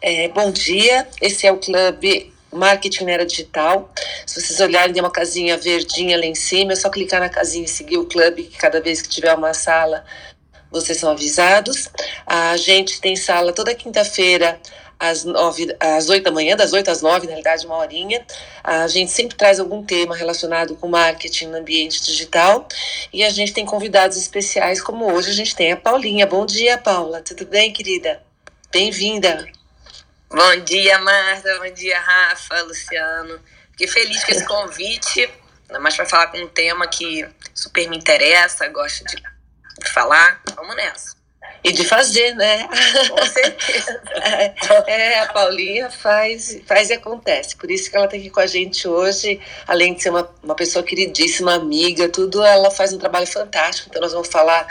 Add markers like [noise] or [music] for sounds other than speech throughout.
É, bom dia, esse é o Clube Marketing na Era Digital. Se vocês olharem, tem uma casinha verdinha lá em cima, é só clicar na casinha e seguir o clube, que cada vez que tiver uma sala, vocês são avisados. A gente tem sala toda quinta-feira, às, nove, às 8 da manhã, das 8 às 9, na realidade, uma horinha. A gente sempre traz algum tema relacionado com marketing no ambiente digital. E a gente tem convidados especiais, como hoje a gente tem a Paulinha. Bom dia, Paula. Tudo bem, querida? Bem-vinda. Bom dia, Marta. Bom dia, Rafa, Luciano. Fiquei feliz com esse convite, ainda mais para falar com um tema que super me interessa, gosto de falar. Vamos nessa. E de fazer, né? Com certeza. [laughs] é, a Paulinha faz, faz e acontece. Por isso que ela está aqui com a gente hoje. Além de ser uma, uma pessoa queridíssima, amiga, tudo, ela faz um trabalho fantástico. Então, nós vamos falar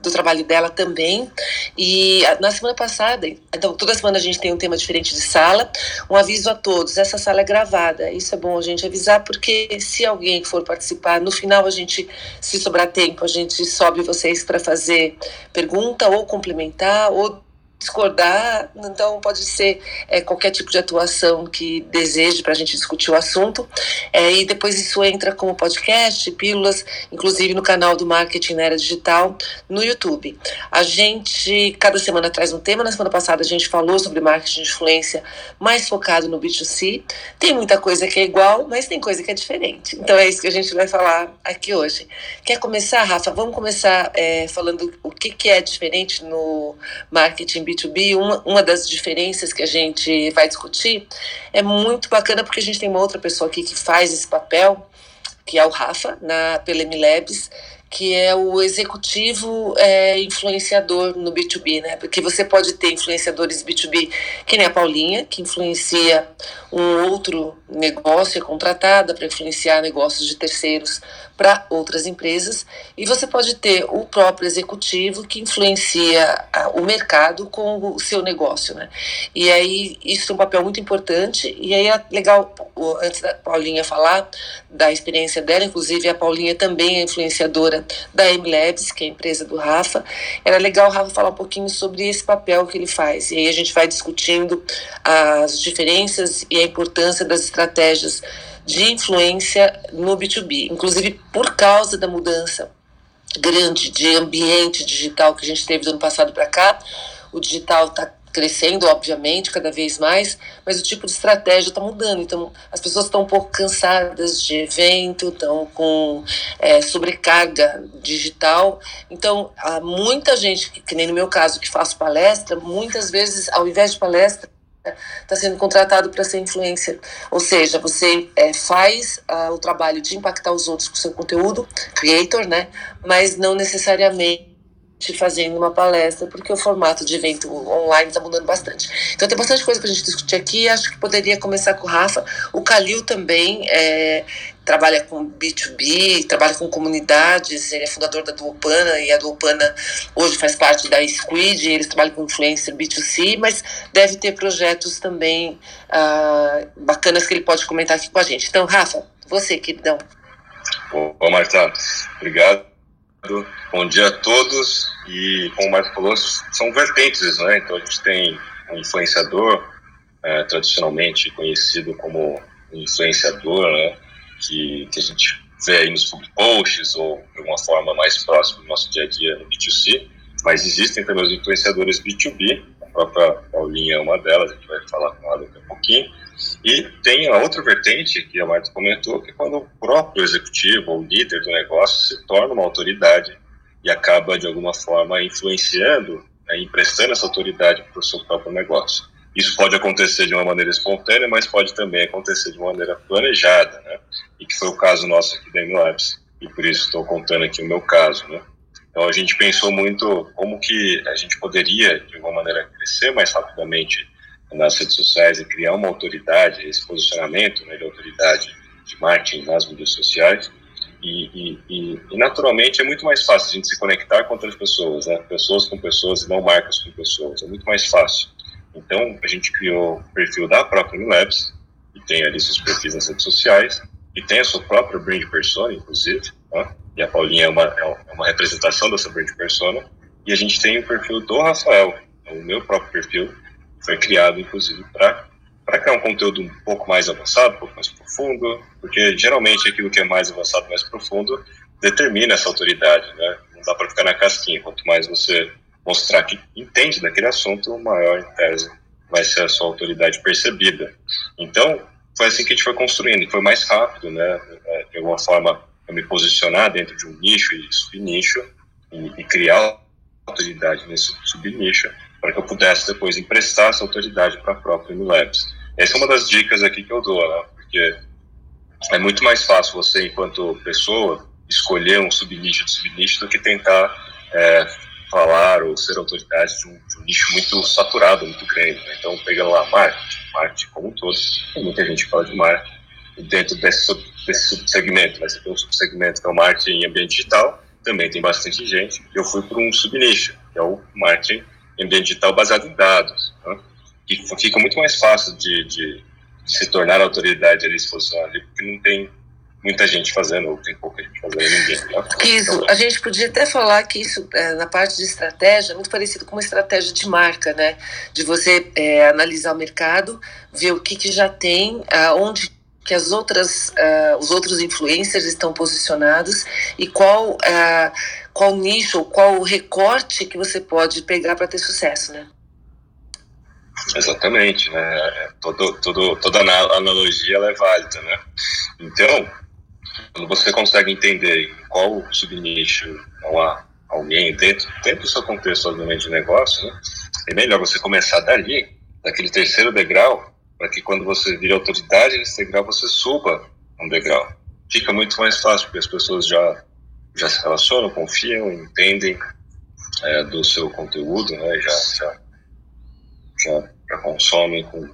do trabalho dela também. E na semana passada, então toda semana a gente tem um tema diferente de sala. Um aviso a todos: essa sala é gravada. Isso é bom a gente avisar, porque se alguém for participar, no final a gente, se sobrar tempo, a gente sobe vocês para fazer pergunta ou complementar ou discordar, então pode ser é, qualquer tipo de atuação que deseje para a gente discutir o assunto. É, e depois isso entra como podcast, pílulas, inclusive no canal do Marketing na Era Digital, no YouTube. A gente, cada semana, traz um tema. Na semana passada a gente falou sobre marketing de influência mais focado no B2C. Tem muita coisa que é igual, mas tem coisa que é diferente. Então é isso que a gente vai falar aqui hoje. Quer começar, Rafa? Vamos começar é, falando o que, que é diferente no marketing B2B, uma, uma das diferenças que a gente vai discutir é muito bacana porque a gente tem uma outra pessoa aqui que faz esse papel, que é o Rafa, na Pelemi Labs, que é o executivo é, influenciador no B2B, né? Porque você pode ter influenciadores B2B, que nem a Paulinha, que influencia um outro negócio, é contratada para influenciar negócios de terceiros para outras empresas, e você pode ter o próprio executivo que influencia o mercado com o seu negócio, né? E aí isso tem um papel muito importante, e aí é legal, antes da Paulinha falar da experiência dela, inclusive a Paulinha também é influenciadora da MLabs, que é a empresa do Rafa, era legal o Rafa falar um pouquinho sobre esse papel que ele faz, e aí a gente vai discutindo as diferenças e a importância das estratégias de influência no B2B, inclusive por causa da mudança grande de ambiente digital que a gente teve do ano passado para cá. O digital está crescendo, obviamente, cada vez mais, mas o tipo de estratégia está mudando. Então, as pessoas estão um pouco cansadas de evento, estão com é, sobrecarga digital. Então, há muita gente, que, nem no meu caso, que faço palestra, muitas vezes, ao invés de palestra, está sendo contratado para ser influencer. Ou seja, você é, faz uh, o trabalho de impactar os outros com seu conteúdo, creator, né? Mas não necessariamente fazendo uma palestra, porque o formato de evento online está mudando bastante. Então tem bastante coisa para a gente discutir aqui. Acho que poderia começar com o Rafa. O Calil também é, trabalha com B2B, trabalha com comunidades, ele é fundador da Duopana e a Duopana hoje faz parte da Squid, eles trabalham com influencer B2C, mas deve ter projetos também uh, bacanas que ele pode comentar aqui com a gente. Então, Rafa, você, queridão. Ô, Marta, obrigado Bom dia a todos. E como o Marco falou, são vertentes, né? Então a gente tem um influenciador, é, tradicionalmente conhecido como influenciador, né? Que, que a gente vê aí nos posts ou de alguma forma mais próxima do nosso dia a dia no B2C. Mas existem também os influenciadores B2B, a própria Paulinha é uma delas, a gente vai falar com ela daqui a pouquinho. E tem a outra vertente, que a Marta comentou, que é quando o próprio executivo ou líder do negócio se torna uma autoridade e acaba, de alguma forma, influenciando, né, emprestando essa autoridade para o seu próprio negócio. Isso pode acontecer de uma maneira espontânea, mas pode também acontecer de uma maneira planejada, né? E que foi o caso nosso aqui da MLabs. E por isso estou contando aqui o meu caso, né? Então a gente pensou muito como que a gente poderia, de alguma maneira, crescer mais rapidamente nas redes sociais e criar uma autoridade, esse posicionamento né, de autoridade de marketing nas mídias sociais. E, e, e, e, naturalmente é muito mais fácil a gente se conectar com outras pessoas, né? pessoas com pessoas e não marcas com pessoas, é muito mais fácil. Então a gente criou o perfil da própria Unilabs, e tem ali seus perfis nas redes sociais, e tem a sua própria brand persona, inclusive, né? e a Paulinha é uma, é uma representação dessa brand persona, e a gente tem o perfil do Rafael, o meu próprio perfil, foi criado, inclusive, para criar um conteúdo um pouco mais avançado, um pouco mais profundo, porque geralmente aquilo que é mais avançado, mais profundo, determina essa autoridade, né? Não dá para ficar na casquinha. Quanto mais você mostrar que entende daquele assunto, maior, em tese, vai ser a sua autoridade percebida. Então, foi assim que a gente foi construindo, foi mais rápido, né? É, de alguma forma, eu me posicionar dentro de um nicho e subnicho e, e criar autoridade nesse subnicho para que eu pudesse depois emprestar essa autoridade para a própria Unilabs. Essa é uma das dicas aqui que eu dou, né? Porque é muito mais fácil você, enquanto pessoa, escolher um subnicho de subnicho do que tentar é, falar ou ser autoridade de um, de um, nicho muito saturado, muito grande. Né? Então, pegando lá marketing, marketing como um todo, tem muita gente que fala de marketing, dentro desse, desse subsegmento, né? você tem um subsegmento que é o marketing em ambiente digital, também tem bastante gente. Eu fui para um subnicho, que é o marketing em ambiente digital baseado em dados, né? que fica muito mais fácil de, de, de se tornar autoridade ali, se posicionar ali, porque não tem muita gente fazendo, ou tem pouca gente fazendo ninguém. Né? Isso, então, a gente podia até falar que isso, é, na parte de estratégia, é muito parecido com uma estratégia de marca, né? De você é, analisar o mercado, ver o que, que já tem, aonde que as outras, uh, os outros influencers estão posicionados e qual, uh, qual nicho ou qual recorte que você pode pegar para ter sucesso, né? Exatamente, né? É, todo, todo, toda analogia é válida, né? Então, quando você consegue entender qual subnicho não há alguém dentro, dentro do seu contexto, obviamente, de negócio, né? é melhor você começar dali, daquele terceiro degrau, para que quando você vira autoridade nesse degrau, você suba um degrau. Fica muito mais fácil, porque as pessoas já, já se relacionam, confiam, entendem é, do seu conteúdo, né? já, já, já, já consomem com,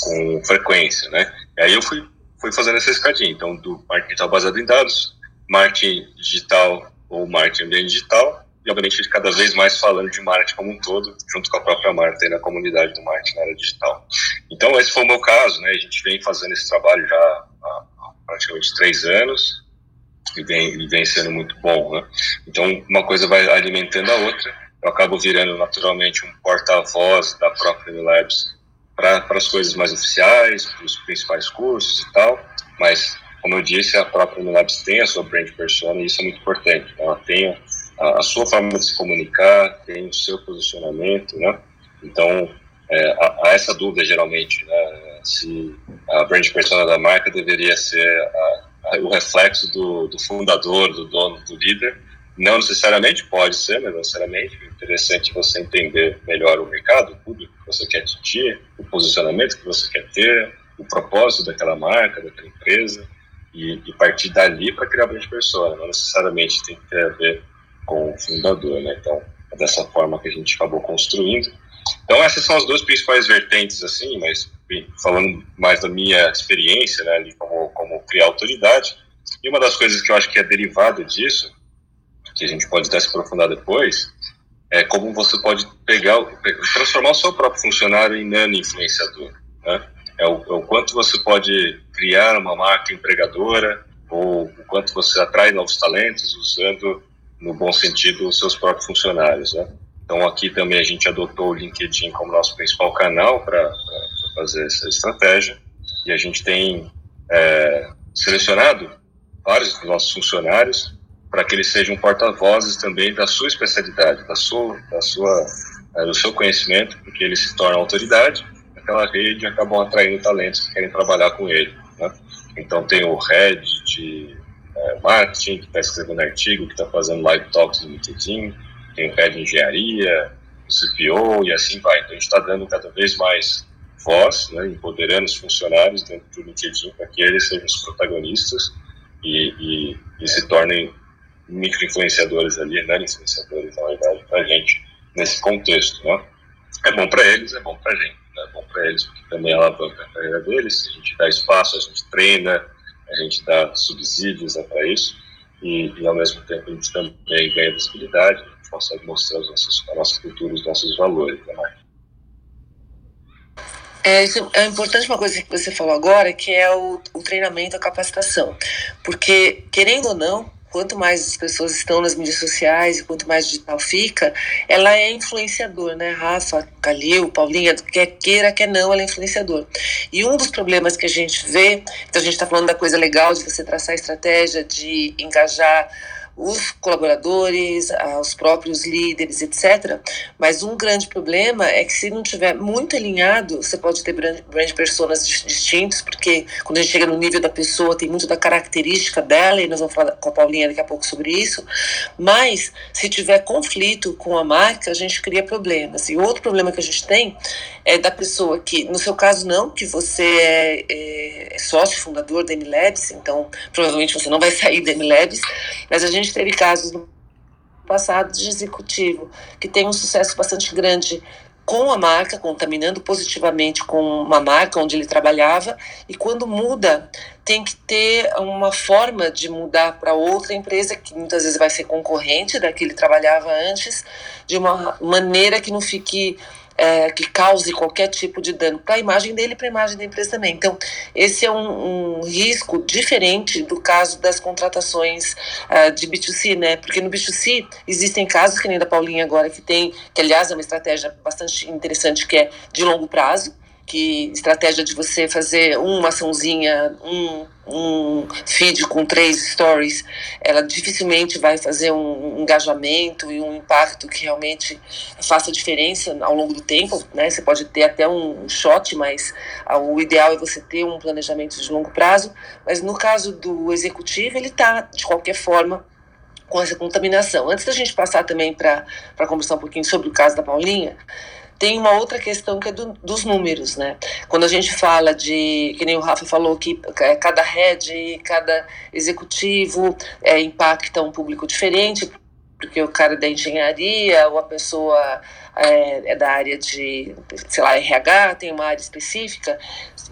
com frequência. Né? E aí eu fui foi fazendo essa escadinha. Então, do marketing digital baseado em dados, marketing digital ou marketing ambiente digital, e obviamente cada vez mais falando de marketing como um todo, junto com a própria marca e na comunidade do marketing na área digital. Então, esse foi o meu caso, né? A gente vem fazendo esse trabalho já há, praticamente três anos e vem, e vem sendo muito bom, né? Então, uma coisa vai alimentando a outra. Eu acabo virando naturalmente um porta-voz da própria Labs para as coisas mais oficiais, para os principais cursos e tal, mas, como eu disse, a própria Unilabs tem a sua brand persona e isso é muito importante. Ela tem a, a sua forma de se comunicar, tem o seu posicionamento, né? Então, é, há, essa dúvida geralmente, né? Se a brand persona da marca deveria ser a, a, o reflexo do, do fundador, do dono, do líder, não necessariamente, pode ser, mas não necessariamente. É interessante você entender melhor o mercado, o público que você quer atingir, o posicionamento que você quer ter, o propósito daquela marca, daquela empresa, e, e partir dali para criar brand persona. Não necessariamente tem que ter a ver com o fundador, né? Então, é dessa forma que a gente acabou construindo. Então, essas são as duas principais vertentes, assim, mas falando mais da minha experiência, né, ali como, como criar autoridade. E uma das coisas que eu acho que é derivada disso que a gente pode até se aprofundar depois, é como você pode pegar, transformar o seu próprio funcionário em nano influenciador. Né? É, o, é o quanto você pode criar uma marca empregadora ou o quanto você atrai novos talentos usando, no bom sentido, os seus próprios funcionários. Né? Então, aqui também a gente adotou o LinkedIn como nosso principal canal para fazer essa estratégia e a gente tem é, selecionado vários dos nossos funcionários para que eles sejam porta-vozes também da sua especialidade, da sua, da sua, é, do seu conhecimento, porque eles se tornam autoridade naquela rede acabam atraindo talentos que querem trabalhar com ele. Né? Então tem o de é, marketing que está escrevendo artigo, que está fazendo live talks no LinkedIn, tem o head engenharia, o CPO e assim vai. Então a gente está dando cada vez mais voz, né, empoderando os funcionários dentro do LinkedIn para que eles sejam os protagonistas e, e, e se tornem micro-influenciadores ali, nano-influenciadores, na verdade, para a gente nesse contexto. Né? É bom para eles, é bom para a gente. Né? É bom para eles porque também alavanca a carreira deles, a gente dá espaço, a gente treina, a gente dá subsídios né, para isso, e, e, ao mesmo tempo a gente também ganha visibilidade, a gente consegue mostrar os nossos, a nossa cultura, os nossos valores. Né? É, isso é importante uma coisa que você falou agora, que é o, o treinamento, a capacitação. Porque, querendo ou não, quanto mais as pessoas estão nas mídias sociais e quanto mais digital fica, ela é influenciador, né? Rafa, Calil, Paulinha, quer queira, quer não, ela é influenciador. E um dos problemas que a gente vê, então a gente está falando da coisa legal de você traçar estratégia, de engajar os colaboradores, os próprios líderes, etc. Mas um grande problema é que se não tiver muito alinhado, você pode ter brand personas distintos, porque quando a gente chega no nível da pessoa, tem muito da característica dela, e nós vamos falar com a Paulinha daqui a pouco sobre isso. Mas se tiver conflito com a marca, a gente cria problemas. E outro problema que a gente tem é da pessoa que, no seu caso não, que você é, é, é sócio fundador da MLabs, então provavelmente você não vai sair da MLabs, mas a gente teve casos no passado de executivo que tem um sucesso bastante grande com a marca, contaminando positivamente com uma marca onde ele trabalhava, e quando muda, tem que ter uma forma de mudar para outra empresa, que muitas vezes vai ser concorrente da que ele trabalhava antes, de uma maneira que não fique é, que cause qualquer tipo de dano para a imagem dele e para a imagem da empresa também. Então, esse é um, um risco diferente do caso das contratações uh, de B2C, né? Porque no B2C existem casos, que nem da Paulinha agora, que tem, que aliás é uma estratégia bastante interessante, que é de longo prazo que estratégia de você fazer uma açãozinha, um, um feed com três stories, ela dificilmente vai fazer um engajamento e um impacto que realmente faça diferença ao longo do tempo, né? Você pode ter até um shot, mas o ideal é você ter um planejamento de longo prazo. Mas no caso do executivo, ele está de qualquer forma com essa contaminação. Antes da gente passar também para conversar um pouquinho sobre o caso da Paulinha, tem uma outra questão que é do, dos números, né? Quando a gente fala de, que nem o Rafa falou, que é, cada head, cada executivo é, impacta um público diferente, porque o cara da engenharia ou a pessoa é, é, da área de, sei lá, RH, tem uma área específica,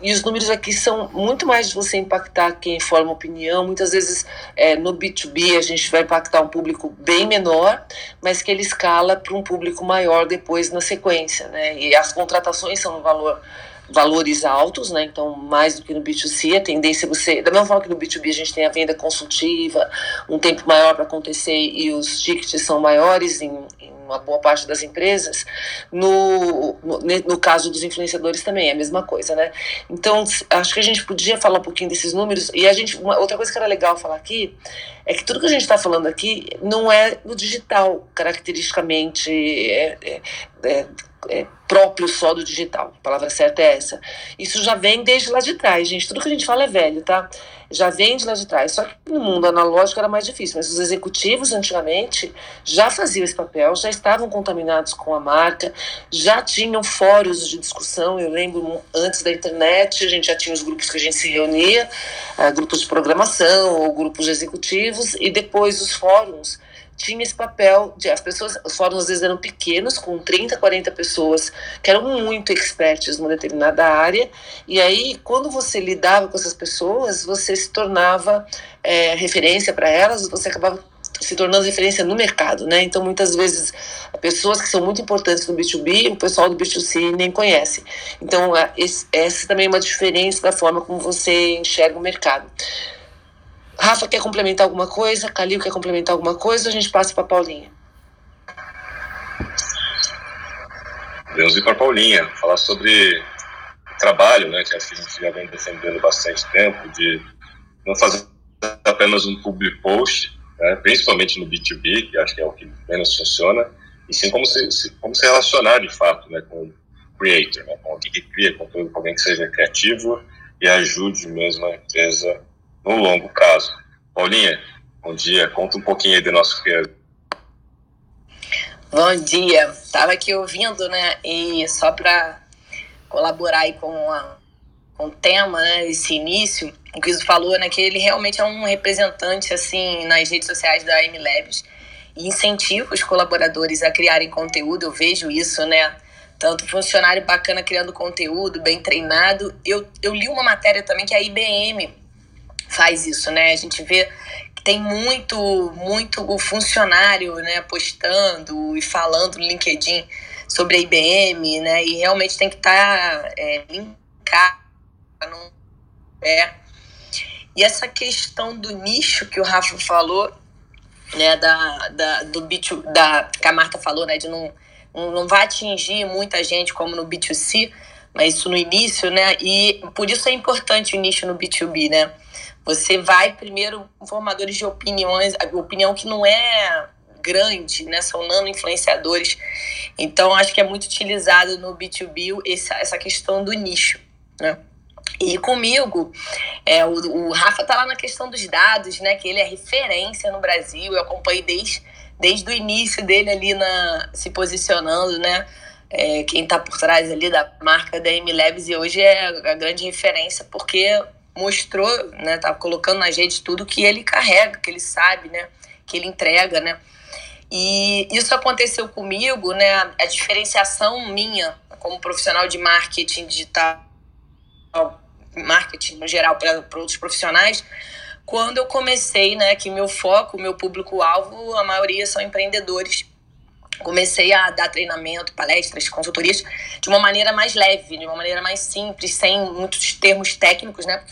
e os números aqui são muito mais de você impactar quem forma opinião. Muitas vezes é, no B2B a gente vai impactar um público bem menor, mas que ele escala para um público maior depois na sequência, né? E as contratações são um valor valores altos, né? Então, mais do que no B2C, a tendência é você, da mesma forma que no B2B a gente tem a venda consultiva, um tempo maior para acontecer e os tickets são maiores em, em uma boa parte das empresas, no, no, no, caso dos influenciadores também é a mesma coisa, né? Então, acho que a gente podia falar um pouquinho desses números, e a gente, uma, outra coisa que era legal falar aqui, é que tudo que a gente está falando aqui não é no digital, caracteristicamente, é, é, é, é próprio só do digital. A palavra certa é essa. Isso já vem desde lá de trás, gente. Tudo que a gente fala é velho, tá? Já vem de lá de trás. Só que no mundo analógico era mais difícil. Mas os executivos, antigamente, já faziam esse papel, já estavam contaminados com a marca, já tinham fóruns de discussão. Eu lembro, antes da internet, a gente já tinha os grupos que a gente se reunia, uh, grupos de programação ou grupos executivos, e depois os fóruns tinha esse papel de as pessoas, os fóruns às vezes eram pequenos, com 30, 40 pessoas que eram muito expertos numa determinada área, e aí quando você lidava com essas pessoas, você se tornava é, referência para elas, você acabava se tornando referência no mercado, né? Então, muitas vezes, pessoas que são muito importantes no B2B, o pessoal do B2C nem conhece. Então, é, essa também é uma diferença da forma como você enxerga o mercado. Rafa quer complementar alguma coisa? Calil quer complementar alguma coisa? A gente passa para Paulinha. Vamos ir para Paulinha, falar sobre trabalho, né, que acho que a gente já vem defendendo bastante tempo, de não fazer apenas um public post, né, principalmente no B2B, que acho que é o que menos funciona, e sim como se, como se relacionar de fato né, com o creator, né, com alguém que cria conteúdo, com alguém que seja criativo e ajude mesmo a empresa no longo prazo. Paulinha, bom dia. Conta um pouquinho aí do nosso criado. Bom dia. Estava aqui ouvindo, né? E só para colaborar aí com, a, com o tema, né? Esse início, o que falou, né? Que ele realmente é um representante, assim, nas redes sociais da MLabs e incentiva os colaboradores a criarem conteúdo. Eu vejo isso, né? Tanto funcionário bacana criando conteúdo, bem treinado. Eu, eu li uma matéria também que a IBM faz isso, né? A gente vê que tem muito, muito funcionário, né, postando e falando no LinkedIn sobre a IBM, né? E realmente tem que estar tá, é, linkado, é. E essa questão do nicho que o Rafa falou né, da, da, do B2, da, que a Marta falou, né, de não, não vai atingir muita gente como no B2C, mas isso no início, né, e por isso é importante o nicho no B2B, né, você vai primeiro com formadores de opiniões, opinião que não é grande, né? São nano influenciadores. Então, acho que é muito utilizado no B2B essa, essa questão do nicho, né? E comigo, é, o, o Rafa tá lá na questão dos dados, né? Que ele é referência no Brasil. Eu acompanhei desde, desde o início dele ali na, se posicionando, né? É, quem está por trás ali da marca da M-Labs e hoje é a grande referência porque mostrou, né? Tá colocando na gente tudo que ele carrega, que ele sabe, né? Que ele entrega, né? E isso aconteceu comigo, né? A diferenciação minha como profissional de marketing digital, marketing no geral para outros profissionais, quando eu comecei, né? Que meu foco, meu público-alvo, a maioria são empreendedores. Comecei a dar treinamento, palestras, consultorias de uma maneira mais leve, de uma maneira mais simples, sem muitos termos técnicos, né?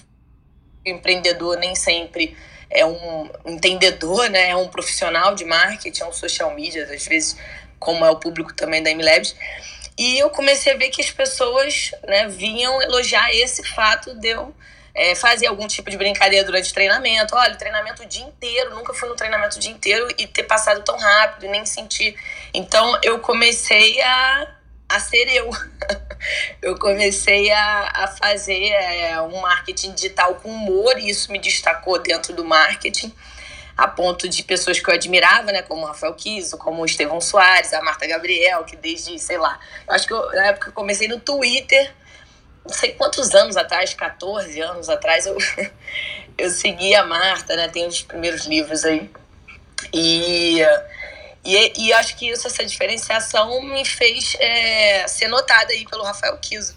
Empreendedor nem sempre é um entendedor, né? É um profissional de marketing, é um social media, às vezes, como é o público também da MLabs. E eu comecei a ver que as pessoas né, vinham elogiar esse fato de eu é, fazer algum tipo de brincadeira durante o treinamento. Olha, treinamento o dia inteiro, nunca fui no treinamento o dia inteiro e ter passado tão rápido, nem sentir. Então eu comecei a a ser eu. [laughs] eu comecei a, a fazer é, um marketing digital com humor e isso me destacou dentro do marketing, a ponto de pessoas que eu admirava, né, como o Rafael Kiso, como o Estevão Soares, a Marta Gabriel, que desde, sei lá, acho que eu, na época eu comecei no Twitter, não sei quantos anos atrás, 14 anos atrás, eu, [laughs] eu segui a Marta, né, tem os primeiros livros aí. E e, e acho que isso, essa diferenciação me fez é, ser notada aí pelo Rafael Kiso.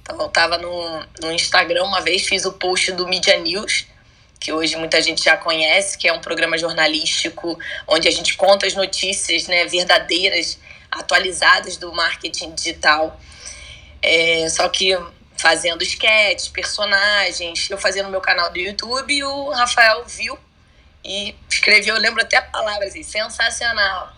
Então, eu estava no, no Instagram uma vez, fiz o post do Media News, que hoje muita gente já conhece, que é um programa jornalístico onde a gente conta as notícias né, verdadeiras, atualizadas do marketing digital. É, só que fazendo sketches, personagens, eu fazia no meu canal do YouTube e o Rafael viu e escrevi, eu lembro até a palavra assim, sensacional.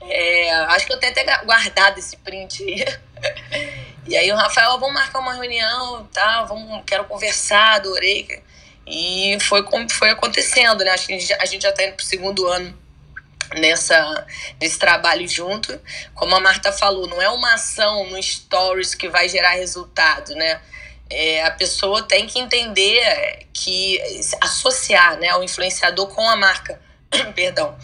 É, acho que eu tenho até guardado esse print aí. [laughs] E aí o Rafael, vamos marcar uma reunião, tá? Vamos, quero conversar, adorei. E foi como foi acontecendo, né? Acho que a gente, a gente já está indo pro segundo ano nessa nesse trabalho junto. Como a Marta falou, não é uma ação no stories que vai gerar resultado, né? É, a pessoa tem que entender que associar né, o influenciador com a marca. [clears throat] Perdão.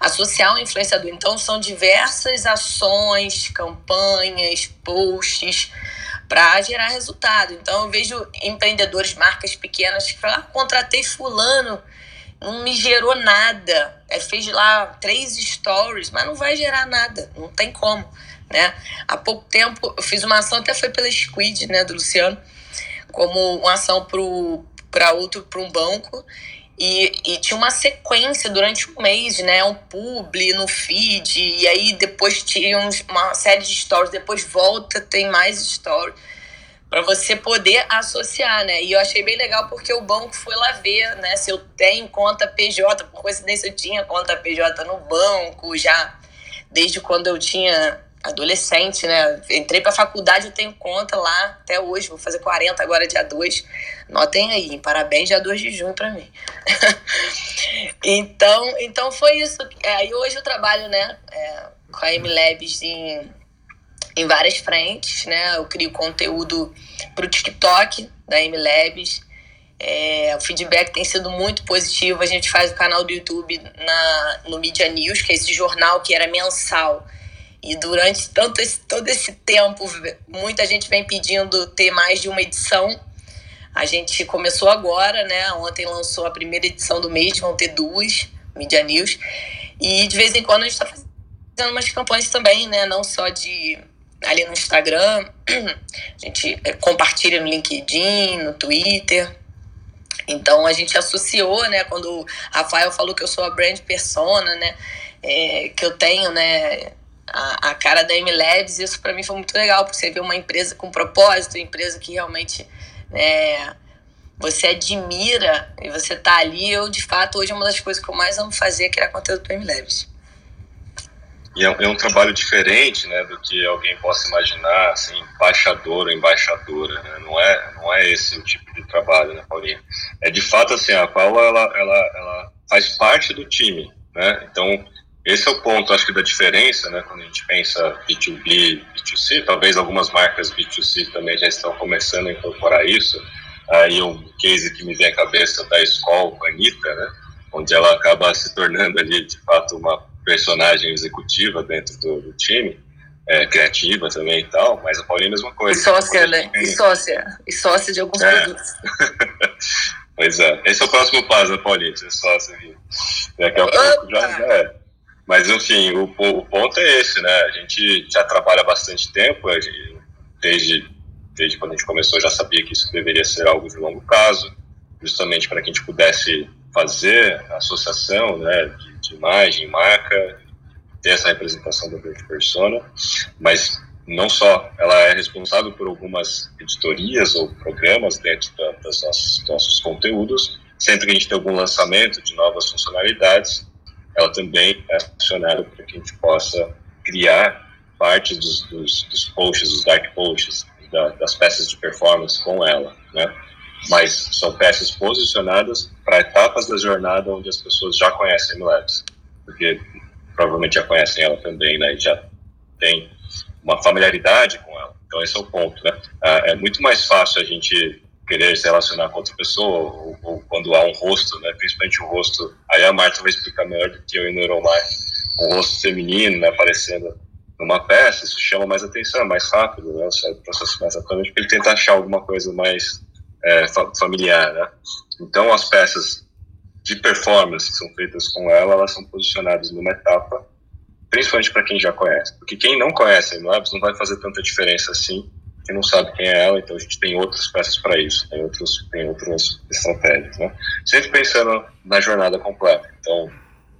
Associar o influenciador. Então, são diversas ações, campanhas, posts para gerar resultado. Então, eu vejo empreendedores, marcas pequenas que falam: ah, contratei Fulano, não me gerou nada. É, fez lá três stories, mas não vai gerar nada, não tem como. Né? Há pouco tempo eu fiz uma ação, até foi pela Squid, né, do Luciano como uma ação para outro, para um banco. E, e, tinha uma sequência durante um mês, né? Um publi no feed, e aí depois tinha uma série de stories, depois volta, tem mais stories, para você poder associar, né? E eu achei bem legal porque o banco foi lá ver, né? Se eu tenho conta PJ, por coincidência eu tinha conta PJ no banco já, desde quando eu tinha adolescente, né? Entrei pra faculdade, eu tenho conta lá até hoje, vou fazer 40 agora, dia 2. Notem aí, parabéns, dia 2 de junho para mim. [laughs] então, então foi isso. É, e hoje eu trabalho, né, é, com a MLabs em, em várias frentes, né? Eu crio conteúdo pro TikTok da MLabs. É, o feedback tem sido muito positivo. A gente faz o canal do YouTube na, no Media News, que é esse jornal que era mensal e durante tanto esse, todo esse tempo, muita gente vem pedindo ter mais de uma edição. A gente começou agora, né? Ontem lançou a primeira edição do mês, vão ter duas, Media News. E de vez em quando a gente está fazendo umas campanhas também, né? Não só de ali no Instagram, a gente é, compartilha no LinkedIn, no Twitter. Então a gente associou, né? Quando o Rafael falou que eu sou a brand persona, né? É, que eu tenho, né? A, a cara da MLabs, isso para mim foi muito legal, porque você vê uma empresa com propósito, empresa que realmente né, você admira e você tá ali. Eu, de fato, hoje uma das coisas que eu mais amo fazer é criar conteúdo para MLabs. E é, é, um trabalho diferente, né, do que alguém possa imaginar, assim, embaixador ou embaixadora, né? Não é, não é esse o tipo de trabalho, né, Paulinha? É de fato assim, a Paula, ela, ela, ela faz parte do time, né? Então, esse é o ponto, acho que, da diferença, né, quando a gente pensa B2B, B2C, talvez algumas marcas B2C também já estão começando a incorporar isso. Aí um case que me vem à cabeça da escola a Anitta, né, onde ela acaba se tornando ali, de fato, uma personagem executiva dentro do, do time, é, criativa também e tal, mas a Paulinha é a mesma coisa. E sócia, né? Tem... E sócia. E sócia de alguns é. produtos. [laughs] pois é. Esse é o próximo passo da Paulinha, ser sócia. Daqui a pouco já, já é. Mas, enfim, o, o, ponto é esse, né? A gente já trabalha há bastante tempo, desde, desde quando a gente começou já sabia que isso deveria ser algo de longo prazo, justamente para que a gente pudesse fazer associação né, de, de imagem, marca, ter essa representação da grande persona, mas não só, ela é responsável por algumas editorias ou programas dentro da, das nossos, dos nossos conteúdos, sempre que a gente tem algum lançamento de novas funcionalidades, ela também é acionada para que a gente possa criar parte dos, dos, dos posts, dos dark posts, da, das peças de performance com ela, né? Mas são peças posicionadas para etapas da jornada onde as pessoas já conhecem a MLabs, porque provavelmente já conhecem ela também, né? E já tem uma familiaridade com ela. Então esse é o ponto, né? Ah, é muito mais fácil a gente querer se relacionar com outra pessoa, ou, ou, quando há um rosto, né, principalmente o rosto, aí a Marta vai explicar melhor do que eu e o Neuromar, um rosto feminino né, aparecendo numa peça, isso chama mais atenção, é mais rápido, né, o processo mais rapidamente, porque ele tenta achar alguma coisa mais é, fa familiar, né. Então as peças de performance que são feitas com ela, elas são posicionadas numa etapa, principalmente para quem já conhece, porque quem não conhece a Labs não vai fazer tanta diferença assim, que não sabe quem é ela, então a gente tem outras peças para isso, tem, outros, tem outras estratégias, né? Sempre pensando na jornada completa, então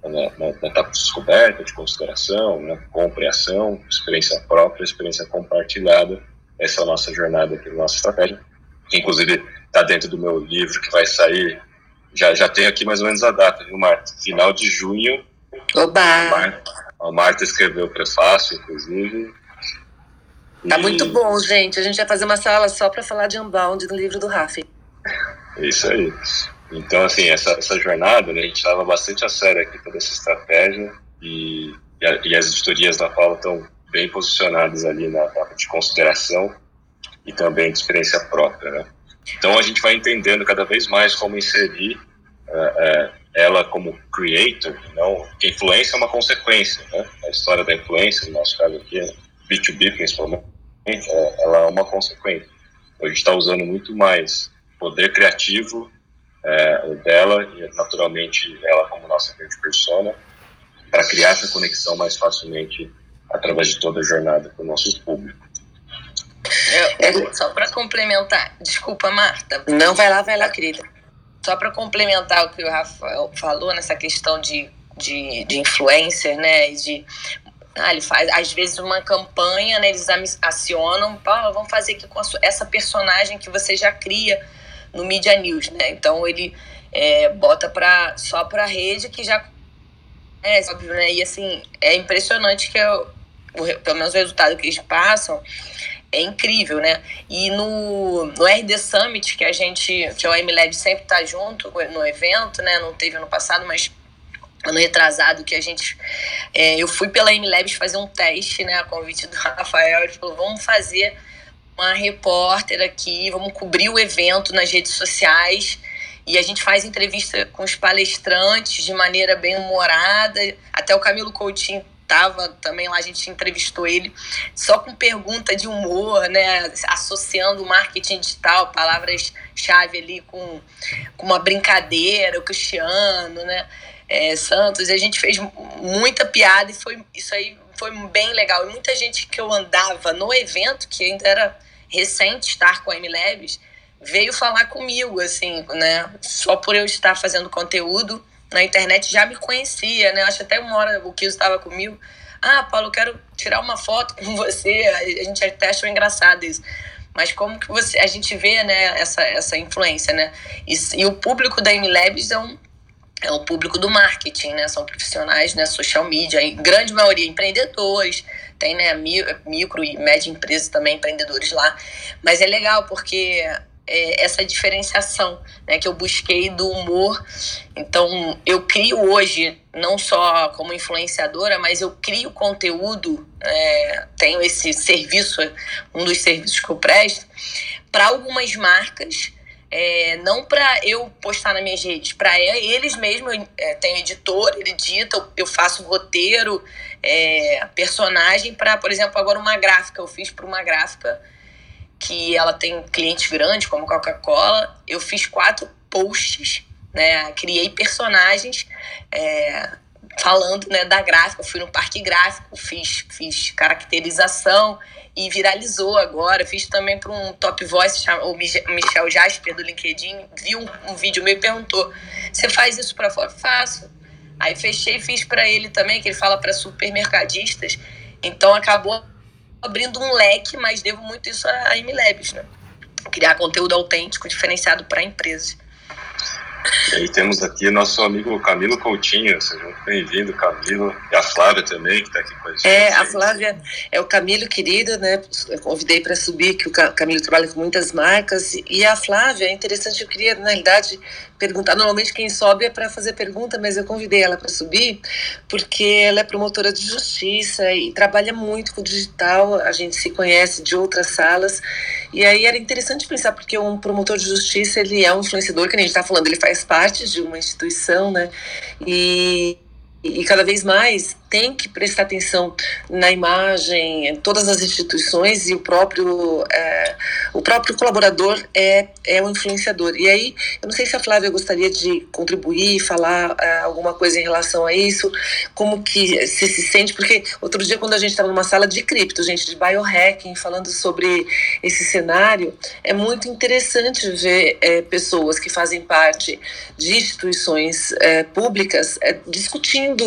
na, na, na etapa de descoberta, de consideração, né? compreensão, experiência própria, experiência compartilhada, essa é a nossa jornada aqui, a nossa estratégia, que inclusive está dentro do meu livro que vai sair, já, já tem aqui mais ou menos a data, viu, Marta? Final de junho. Oba! Marta, a Marta escreveu o prefácio, inclusive, Tá muito bom, gente. A gente vai fazer uma sala só para falar de Unbound do livro do Rafi. Isso aí. Então, assim, essa, essa jornada, né, a gente leva bastante a sério aqui toda essa estratégia e, e, a, e as editorias da Paula estão bem posicionadas ali na etapa de consideração e também de experiência própria, né? Então, a gente vai entendendo cada vez mais como inserir uh, uh, ela como creator, não, que influência é uma consequência, né? A história da influência, no nosso caso aqui, B2B principalmente, é, ela é uma consequência. A gente está usando muito mais poder criativo é, dela e naturalmente ela como nossa grande persona para criar essa conexão mais facilmente através de toda a jornada com o nosso público. É, é, só para complementar, desculpa, Marta. Não, vai lá, vai lá, querida. Só para complementar o que o Rafael falou nessa questão de, de, de influencer, né, e de ah, ele faz, às vezes, uma campanha, né, eles acionam, ah, vamos fazer aqui com essa personagem que você já cria no Media News, né? Então ele é, bota pra, só para a rede que já é, óbvio, né? E assim, é impressionante que eu, o, pelo menos o resultado que eles passam é incrível, né? E no, no RD Summit, que a gente, que o MLab sempre tá junto no evento, né? Não teve ano passado, mas ano retrasado que a gente é, eu fui pela MLabs fazer um teste, né, a convite do [laughs] Rafael, ele falou, vamos fazer uma repórter aqui, vamos cobrir o evento nas redes sociais e a gente faz entrevista com os palestrantes de maneira bem humorada, até o Camilo Coutinho tava também lá, a gente entrevistou ele só com pergunta de humor, né, associando marketing digital, palavras-chave ali com, com uma brincadeira, o Cristiano, né, é, Santos, e a gente fez muita piada e foi isso aí foi bem legal. E muita gente que eu andava no evento, que ainda era recente estar com a MLabs, veio falar comigo, assim, né? Só por eu estar fazendo conteúdo na internet já me conhecia, né? Acho até uma hora o Kiso estava comigo. Ah, Paulo, quero tirar uma foto com você. A gente até achou engraçado isso. mas como que você a gente vê né, essa, essa influência, né? E, e o público da MLabs é um, é um público do marketing, né? São profissionais, né? Social media, em grande maioria empreendedores, tem né, micro e média empresas também, empreendedores lá. Mas é legal porque é, essa diferenciação né, que eu busquei do humor. Então, eu crio hoje, não só como influenciadora, mas eu crio conteúdo, é, tenho esse serviço, um dos serviços que eu presto, para algumas marcas. É, não para eu postar nas minhas redes, para eles mesmos. É, tem editor, ele edita, eu faço roteiro, é, personagem para, por exemplo, agora uma gráfica. Eu fiz para uma gráfica que ela tem clientes grandes, como Coca-Cola. Eu fiz quatro posts, né? Criei personagens é, falando né, da gráfica. Eu fui no parque gráfico, fiz, fiz caracterização e viralizou agora. Fiz também para um top voice, o Michel Jasper do LinkedIn, viu um, um vídeo meu e perguntou: Você faz isso para fora? Faço. Aí fechei e fiz para ele também, que ele fala para supermercadistas. Então acabou abrindo um leque, mas devo muito isso a MLabs, né? Criar conteúdo autêntico, diferenciado para empresas. E aí temos aqui nosso amigo Camilo Coutinho, seja muito bem-vindo, Camilo, e a Flávia também, que está aqui com a gente. É, a Flávia é o Camilo querido, né? Eu convidei para subir, que o Camilo trabalha com muitas marcas, e a Flávia, é interessante, eu queria, na realidade, perguntar. Normalmente quem sobe é para fazer pergunta, mas eu convidei ela para subir porque ela é promotora de justiça e trabalha muito com o digital. A gente se conhece de outras salas e aí era interessante pensar porque um promotor de justiça ele é um influenciador que a gente está falando, ele faz parte de uma instituição, né? E e cada vez mais tem que prestar atenção na imagem, em todas as instituições e o próprio é, o próprio colaborador é é um influenciador. E aí, eu não sei se a Flávia gostaria de contribuir, falar é, alguma coisa em relação a isso, como que se se sente, porque outro dia quando a gente estava numa sala de cripto, gente de biohacking, falando sobre esse cenário, é muito interessante ver é, pessoas que fazem parte de instituições é, públicas é,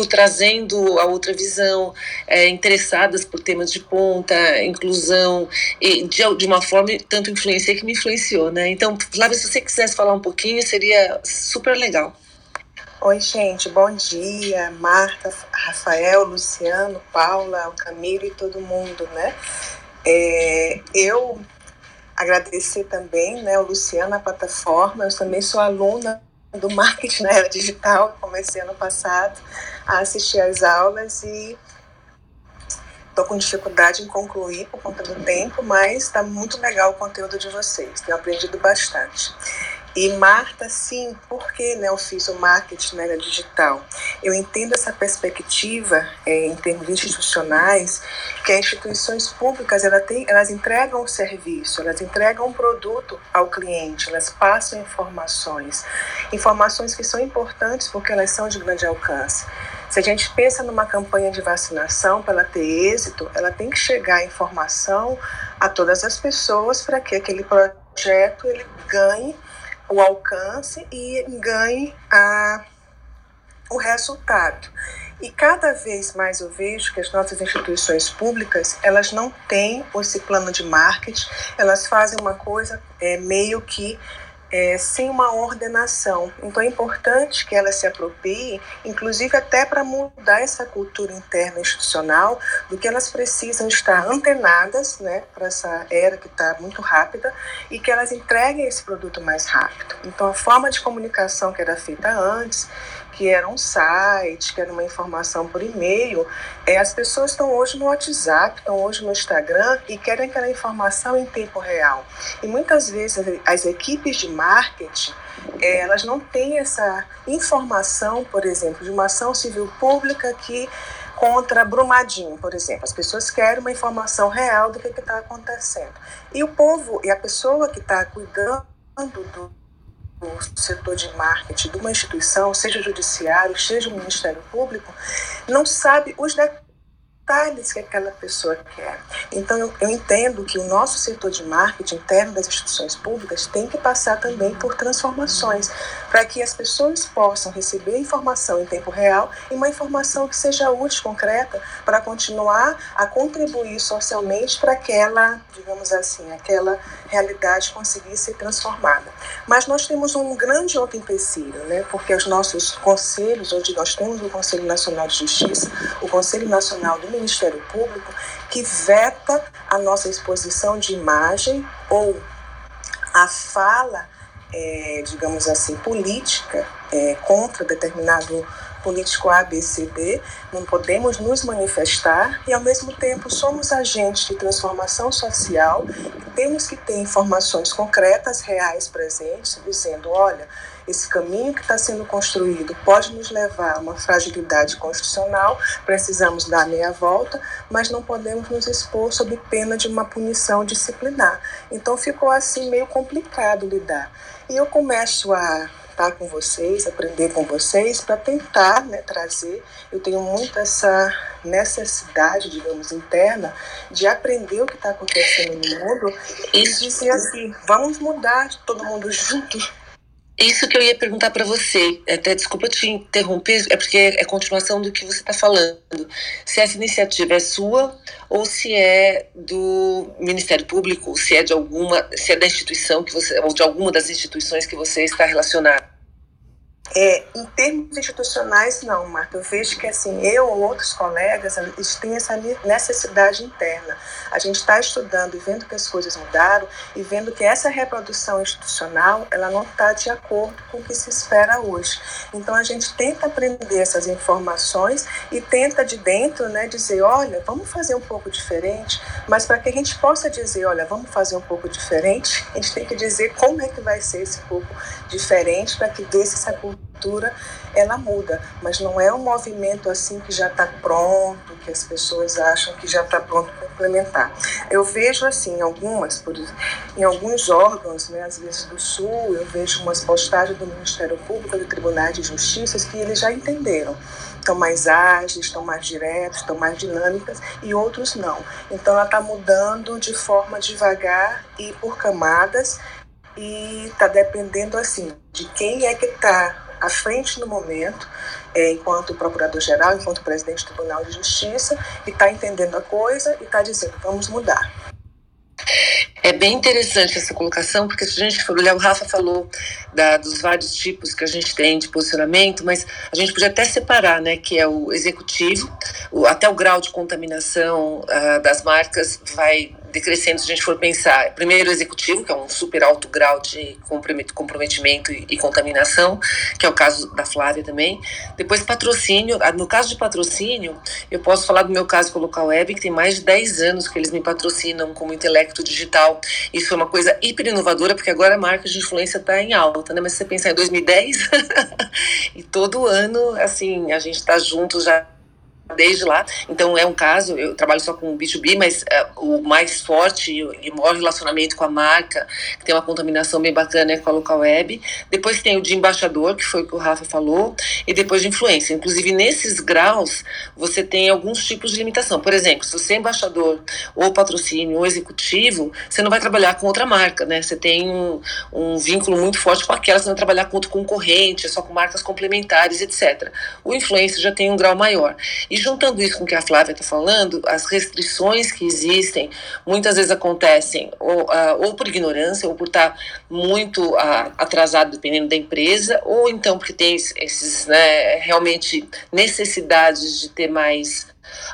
trazendo a outra visão, é, interessadas por temas de ponta, inclusão, e de, de uma forma tanto influencia que me influenciou, né? Então, Flávia, se você quisesse falar um pouquinho, seria super legal. Oi, gente, bom dia. Marta, Rafael, Luciano, Paula, Camilo e todo mundo, né? É, eu agradecer também, né, o Luciano, a plataforma. Eu também sou aluna do marketing na era digital, comecei ano passado a assistir às aulas e estou com dificuldade em concluir por conta do tempo, mas está muito legal o conteúdo de vocês, tenho aprendido bastante. E Marta, sim, porque né, eu fiz o marketing na era digital? Eu entendo essa perspectiva é, em termos institucionais, que as instituições públicas elas, têm, elas entregam o serviço, elas entregam um produto ao cliente, elas passam informações, informações que são importantes porque elas são de grande alcance. Se a gente pensa numa campanha de vacinação, para ela ter êxito, ela tem que chegar a informação a todas as pessoas para que aquele projeto ele ganhe o alcance e ganhe a, o resultado. E cada vez mais eu vejo que as nossas instituições públicas, elas não têm esse plano de marketing, elas fazem uma coisa é, meio que é, sem uma ordenação. Então é importante que ela se aproprie, inclusive até para mudar essa cultura interna institucional, do que elas precisam estar antenadas né, para essa era que está muito rápida e que elas entreguem esse produto mais rápido. Então a forma de comunicação que era feita antes que era um site, que era uma informação por e-mail, é, as pessoas estão hoje no WhatsApp, estão hoje no Instagram e querem aquela informação em tempo real. E muitas vezes as equipes de marketing é, elas não têm essa informação, por exemplo, de uma ação civil pública que contra Brumadinho, por exemplo. As pessoas querem uma informação real do que está acontecendo. E o povo e a pessoa que está cuidando do, o setor de marketing de uma instituição, seja judiciário, seja o Ministério Público, não sabe os detalhes que aquela pessoa quer. Então, eu, eu entendo que o nosso setor de marketing interno das instituições públicas tem que passar também por transformações, para que as pessoas possam receber informação em tempo real e uma informação que seja útil, concreta, para continuar a contribuir socialmente para aquela, digamos assim, aquela realidade conseguir ser transformada. Mas nós temos um grande outro empecilho, né? porque os nossos conselhos, onde nós temos o Conselho Nacional de Justiça, o Conselho Nacional do Ministério Público, que veta a nossa exposição de imagem ou a fala, é, digamos assim, política é, contra determinado político ABCD, não podemos nos manifestar e, ao mesmo tempo, somos agentes de transformação social, temos que ter informações concretas, reais, presentes, dizendo: olha, esse caminho que está sendo construído pode nos levar a uma fragilidade constitucional, precisamos dar meia volta, mas não podemos nos expor sob pena de uma punição disciplinar. Então ficou assim meio complicado lidar. E eu começo a estar com vocês, aprender com vocês, para tentar né, trazer. Eu tenho muito essa necessidade, digamos, interna, de aprender o que está acontecendo no mundo e dizer assim: vamos mudar todo mundo junto isso que eu ia perguntar para você, até desculpa te interromper, é porque é continuação do que você está falando. Se essa iniciativa é sua ou se é do Ministério Público, se é de alguma, se é da instituição que você ou de alguma das instituições que você está relacionado. É, em termos institucionais, não, Marta. Eu vejo que assim, eu ou outros colegas, eles têm essa necessidade interna. A gente está estudando e vendo que as coisas mudaram e vendo que essa reprodução institucional ela não está de acordo com o que se espera hoje. Então a gente tenta aprender essas informações e tenta de dentro, né, dizer, olha, vamos fazer um pouco diferente. Mas para que a gente possa dizer, olha, vamos fazer um pouco diferente, a gente tem que dizer como é que vai ser esse pouco diferente para que desse essa cultura ela muda, mas não é um movimento assim que já está pronto, que as pessoas acham que já está pronto para implementar. Eu vejo assim algumas, por, em alguns órgãos, né, às vezes do Sul, eu vejo umas postagens do Ministério Público, do Tribunal de Justiça, que eles já entenderam estão mais ágeis, estão mais diretos, estão mais dinâmicas e outros não. Então ela está mudando de forma devagar e por camadas e está dependendo assim de quem é que está à frente no momento, é, enquanto procurador-geral, enquanto presidente do Tribunal de Justiça, e está entendendo a coisa e está dizendo vamos mudar. É bem interessante essa colocação, porque se a gente for olhar, o Rafa falou da, dos vários tipos que a gente tem de posicionamento, mas a gente podia até separar, né, que é o executivo, o, até o grau de contaminação uh, das marcas vai decrescendo se a gente for pensar. Primeiro, o executivo, que é um super alto grau de comprometimento e, e, contaminação, que é o caso da Flávia também. Depois, patrocínio. Ah, no caso de patrocínio, eu posso falar do meu caso com o Local Web, que tem mais de 10 anos que eles me patrocinam como intelecto digital. Isso foi uma coisa hiper inovadora, porque agora a marca de influência está em alta, né? Mas se você pensar em 2010, [laughs] e todo ano, assim, a gente está junto já desde lá. Então é um caso, eu trabalho só com B2B, mas é, o mais forte e maior relacionamento com a marca, que tem uma contaminação bem bacana, é com a local web. Depois tem o de embaixador, que foi o que o Rafa falou, e depois de influência. Inclusive, nesses graus, você tem alguns tipos de limitação. Por exemplo, se você é embaixador, ou patrocínio, ou executivo, você não vai trabalhar com outra marca, né? Você tem um, um vínculo muito forte com aquela, você vai trabalhar com outro concorrente, só com marcas complementares, etc. O influencer já tem um grau maior. E juntando isso com o que a Flávia está falando, as restrições que existem muitas vezes acontecem ou, uh, ou por ignorância, ou por estar tá muito uh, atrasado, dependendo da empresa, ou então porque tem esses, né, realmente necessidades de ter mais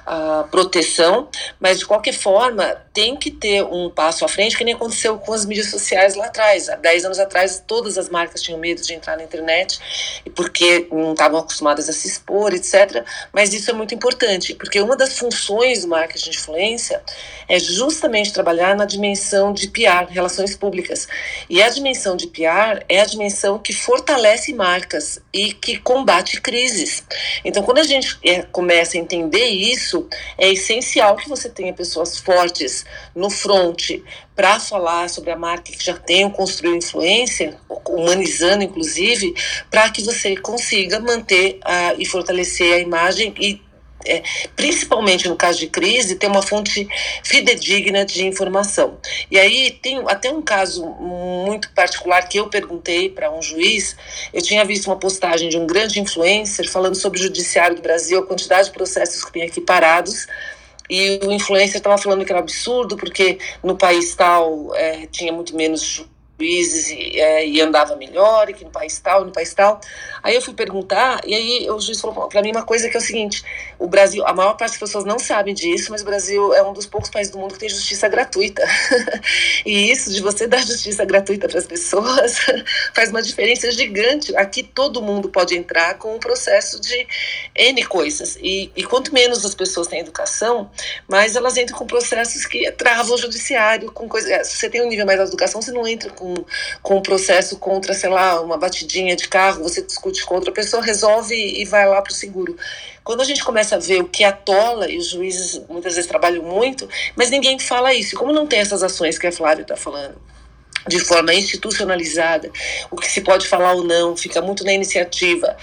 a proteção, mas de qualquer forma tem que ter um passo à frente, que nem aconteceu com as mídias sociais lá atrás. Há 10 anos atrás, todas as marcas tinham medo de entrar na internet, porque não estavam acostumadas a se expor, etc. Mas isso é muito importante, porque uma das funções do marketing de influência é justamente trabalhar na dimensão de PR, relações públicas. E a dimensão de PR é a dimensão que fortalece marcas e que combate crises. Então, quando a gente é, começa a entender isso, é essencial que você tenha pessoas fortes no front para falar sobre a marca que já tem construído influência, humanizando inclusive, para que você consiga manter uh, e fortalecer a imagem e é, principalmente no caso de crise, ter uma fonte fidedigna de informação. E aí tem até um caso muito particular que eu perguntei para um juiz, eu tinha visto uma postagem de um grande influencer falando sobre o judiciário do Brasil, a quantidade de processos que tem aqui parados, e o influencer estava falando que era absurdo, porque no país tal é, tinha muito menos juízes e, é, e, andava melhor, e que no país tal, no país tal. Aí eu fui perguntar, e aí o juiz falou para mim uma coisa que é o seguinte: o Brasil, a maior parte das pessoas não sabe disso, mas o Brasil é um dos poucos países do mundo que tem justiça gratuita. [laughs] e isso de você dar justiça gratuita para as pessoas [laughs] faz uma diferença gigante. Aqui todo mundo pode entrar com um processo de N coisas. E, e quanto menos as pessoas têm educação, mais elas entram com processos que travam o judiciário, com coisas. É, se você tem um nível mais de educação, você não entra com com, com um processo contra, sei lá, uma batidinha de carro, você discute com outra pessoa, resolve e vai lá para o seguro. Quando a gente começa a ver o que atola, e os juízes muitas vezes trabalham muito, mas ninguém fala isso. E como não tem essas ações que a Flávia está falando, de forma institucionalizada, o que se pode falar ou não, fica muito na iniciativa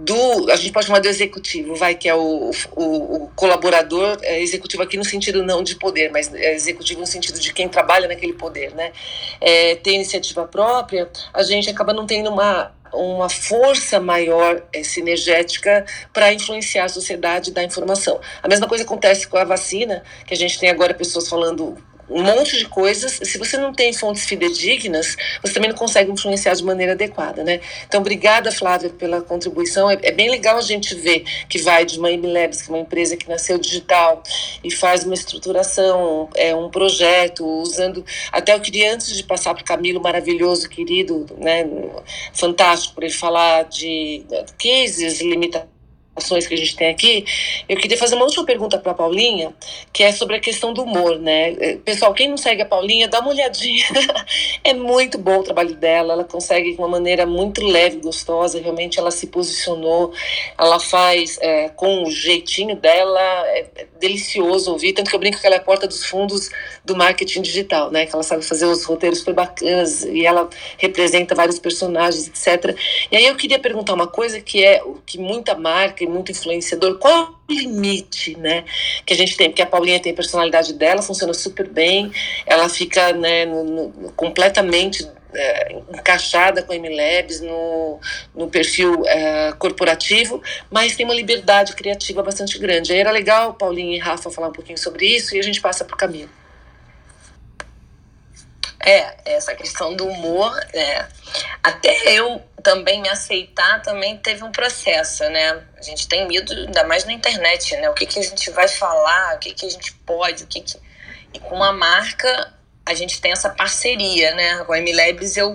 do, a gente pode chamar de executivo, vai, que é o, o, o, colaborador é executivo aqui no sentido não de poder, mas é executivo no sentido de quem trabalha naquele poder, né? É, tem iniciativa própria, a gente acaba não tendo uma uma força maior é, sinergética para influenciar a sociedade da informação. A mesma coisa acontece com a vacina, que a gente tem agora pessoas falando um monte de coisas. Se você não tem fontes fidedignas, você também não consegue influenciar de maneira adequada, né? Então, obrigada, Flávia, pela contribuição. É, é bem legal a gente ver que vai de uma Labs, que é uma empresa que nasceu digital e faz uma estruturação, é um projeto, usando. Até eu queria, antes de passar para o Camilo, maravilhoso, querido, né? Fantástico, por ele falar de cases limitados ações que a gente tem aqui, eu queria fazer uma última pergunta para a Paulinha, que é sobre a questão do humor, né? É, pessoal, quem não segue a Paulinha, dá uma olhadinha. [laughs] é muito bom o trabalho dela, ela consegue de uma maneira muito leve, gostosa, realmente ela se posicionou, ela faz é, com o jeitinho dela, é, é delicioso ouvir, tanto que eu brinco que ela é a porta dos fundos do marketing digital, né? Que ela sabe fazer os roteiros super bacanas e ela representa vários personagens, etc. E aí eu queria perguntar uma coisa que é o que muita marca e muito influenciador, qual é o limite, né, que a gente tem? Porque a Paulinha tem a personalidade dela, funciona super bem, ela fica, né, no, no, completamente é, encaixada com a MLabs no, no perfil é, corporativo, mas tem uma liberdade criativa bastante grande. Aí era legal, Paulinha e Rafa, falar um pouquinho sobre isso e a gente passa para o caminho. É, essa questão do humor, é, até eu também me aceitar também teve um processo, né? A gente tem medo, ainda mais na internet, né? O que, que a gente vai falar, o que, que a gente pode, o que, que... E com a marca, a gente tem essa parceria, né? Com a MLabs eu,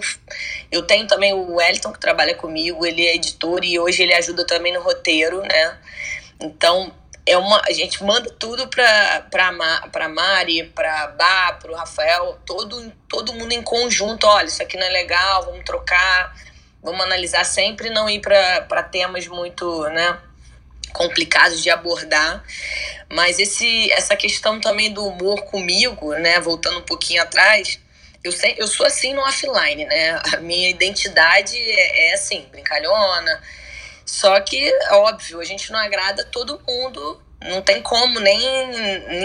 eu tenho também o Wellington que trabalha comigo, ele é editor e hoje ele ajuda também no roteiro, né? Então, é uma, a gente manda tudo para para Mari, para Bá, para o Rafael, todo, todo mundo em conjunto. Olha, isso aqui não é legal, vamos trocar, vamos analisar sempre, não ir para temas muito, né? complicados de abordar, mas esse essa questão também do humor comigo, né, voltando um pouquinho atrás, eu, sei, eu sou assim no offline, né? A minha identidade é, é assim, brincalhona, só que, óbvio, a gente não agrada todo mundo, não tem como, nem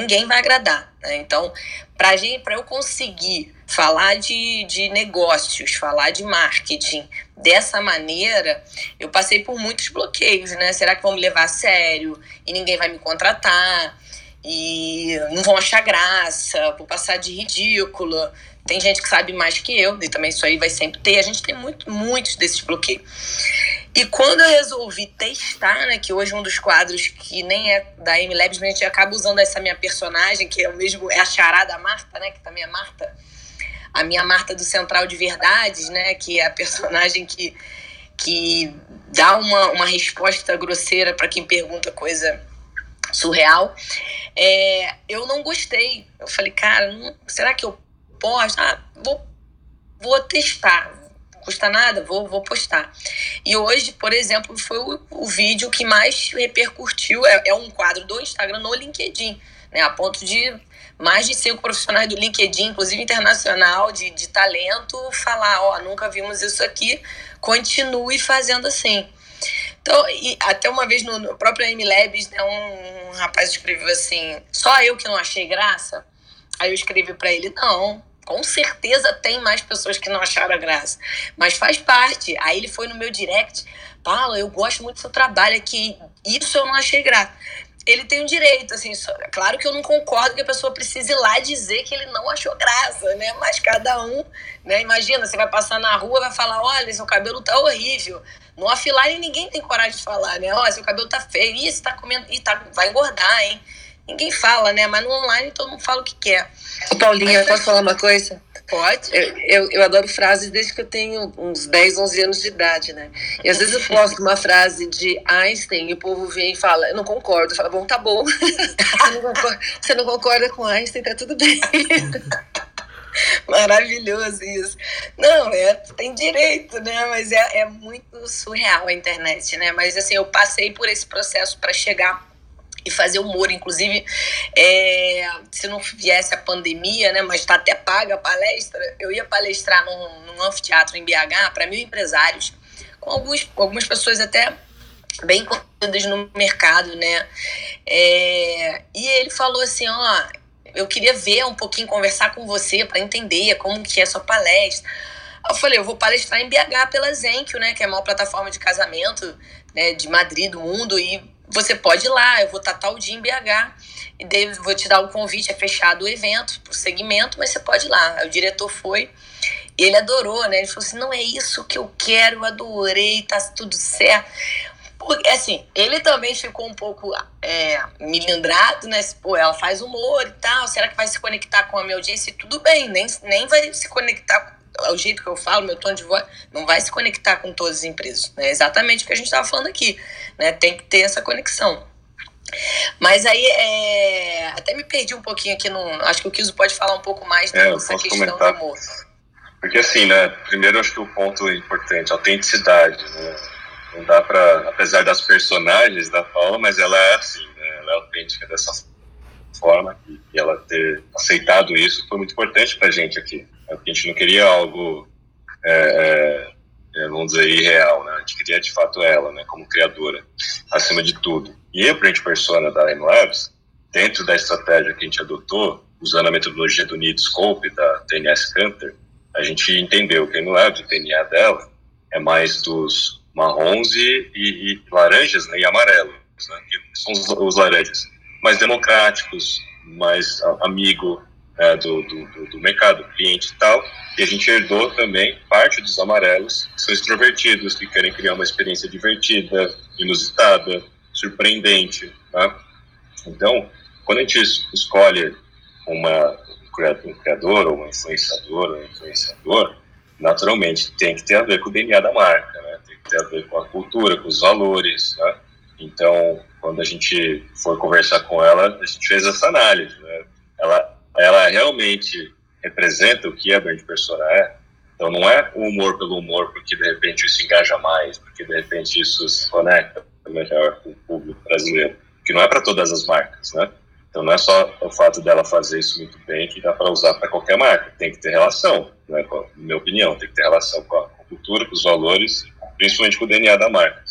ninguém vai agradar. Né? Então, para eu conseguir falar de, de negócios, falar de marketing dessa maneira, eu passei por muitos bloqueios, né? Será que vão me levar a sério e ninguém vai me contratar? E não vão achar graça, vou passar de ridícula. Tem gente que sabe mais que eu, e também isso aí vai sempre ter. A gente tem muito, muitos desses bloqueios. E quando eu resolvi testar, né, que hoje um dos quadros que nem é da MLabs, mas a gente acaba usando essa minha personagem, que é o mesmo, é a charada Marta, né, que também é Marta, a minha Marta do Central de Verdades, né, que é a personagem que, que dá uma, uma resposta grosseira para quem pergunta coisa surreal. É, eu não gostei. Eu falei, cara, não, será que eu posto? Ah, vou, vou testar, custa nada, vou, vou postar. E hoje, por exemplo, foi o, o vídeo que mais repercutiu, é, é, um quadro do Instagram no LinkedIn, né? A ponto de mais de cinco profissionais do LinkedIn, inclusive internacional, de, de talento, falar, ó, oh, nunca vimos isso aqui, continue fazendo assim. Então, até uma vez no, no próprio MLabs, né, um, um rapaz escreveu assim: só eu que não achei graça. Aí eu escrevi para ele: não, com certeza tem mais pessoas que não acharam graça, mas faz parte. Aí ele foi no meu direct, Paula, eu gosto muito do seu trabalho aqui, isso eu não achei graça ele tem o um direito, assim, só, claro que eu não concordo que a pessoa precise ir lá dizer que ele não achou graça, né? Mas cada um, né? Imagina, você vai passar na rua, vai falar, olha, seu cabelo tá horrível. No offline ninguém tem coragem de falar, né? Olha, seu cabelo tá feio, ih, você tá comendo, ih, tá, vai engordar, hein? Ninguém fala, né? Mas no online todo mundo fala o que quer. Paulinha, Mas, posso falar uma coisa? Pode. Eu, eu, eu, adoro frases desde que eu tenho uns 10, 11 anos de idade, né? E às vezes eu posto uma frase de Einstein e o povo vem e fala, eu não concordo. Eu falo, bom, tá bom. [laughs] você, não concorda, você não concorda com Einstein, tá tudo bem. [laughs] Maravilhoso isso. Não, é, tem direito, né? Mas é, é muito surreal a internet, né? Mas assim, eu passei por esse processo para chegar e fazer humor. Inclusive, é, se não viesse a pandemia, né, mas está até paga a palestra, eu ia palestrar num, num anfiteatro em BH para mil empresários, com alguns, algumas pessoas até bem conhecidas no mercado, né? É, e ele falou assim, ó, eu queria ver um pouquinho, conversar com você para entender como que é sua palestra. Eu falei, eu vou palestrar em BH pela Zenkio, né, que é a maior plataforma de casamento né, de Madrid, do mundo, e você pode ir lá, eu vou estar tal dia em BH, e daí vou te dar o convite, é fechado o evento, o segmento, mas você pode ir lá. O diretor foi, e ele adorou, né? Ele falou assim: não é isso que eu quero, eu adorei, tá tudo certo. Porque, assim, ele também ficou um pouco é, milindrado, né? Pô, ela faz humor e tal, será que vai se conectar com a minha audiência? Tudo bem, nem, nem vai se conectar o jeito que eu falo, meu tom de voz, não vai se conectar com todas as empresas. Né? Exatamente o que a gente estava falando aqui. Né? Tem que ter essa conexão. Mas aí, é... até me perdi um pouquinho aqui. No... Acho que o Kiso pode falar um pouco mais é, dessa questão comentar. do amor. Porque assim, né? Primeiro, acho que o ponto importante, autenticidade. Né? Não dá para, apesar das personagens da Paula, mas ela é assim, né? Ela é autêntica dessa forma e ela ter aceitado isso foi muito importante para a gente aqui. Né? Porque a gente não queria algo, é, é, é, vamos dizer, irreal, né? A gente queria de fato ela, né, como criadora, acima de tudo. E a Brand Persona da M-Labs, dentro da estratégia que a gente adotou, usando a metodologia do Need Scope da TNS Canter, a gente entendeu que a M-Labs, o DNA dela, é mais dos marrons e, e, e laranjas né, e amarelos, né, que são os, os laranjas, mais democráticos, mais amigo, é, do, do, do, mercado, cliente e tal, e a gente herdou também parte dos amarelos, que são extrovertidos, que querem criar uma experiência divertida, inusitada, surpreendente. Tá? Então, quando a gente escolhe uma, um criador, ou uma influenciadora, ou um influenciador, naturalmente tem que ter a ver com o DNA da marca, né? tem que ter a ver com a cultura, com os valores. Né? Então, quando a gente foi conversar com ela, a gente fez essa análise. Né? Ela ela realmente representa o que a brand persona é. Então não é o humor pelo humor, porque de repente isso engaja mais, porque de repente isso se conecta melhor com o público brasileiro, que não é para todas as marcas, né? Então não é só o fato dela fazer isso muito bem que dá para usar para qualquer marca, tem que ter relação, né? na minha opinião, tem que ter relação com a, cultura, com os valores, principalmente com o DNA da marca.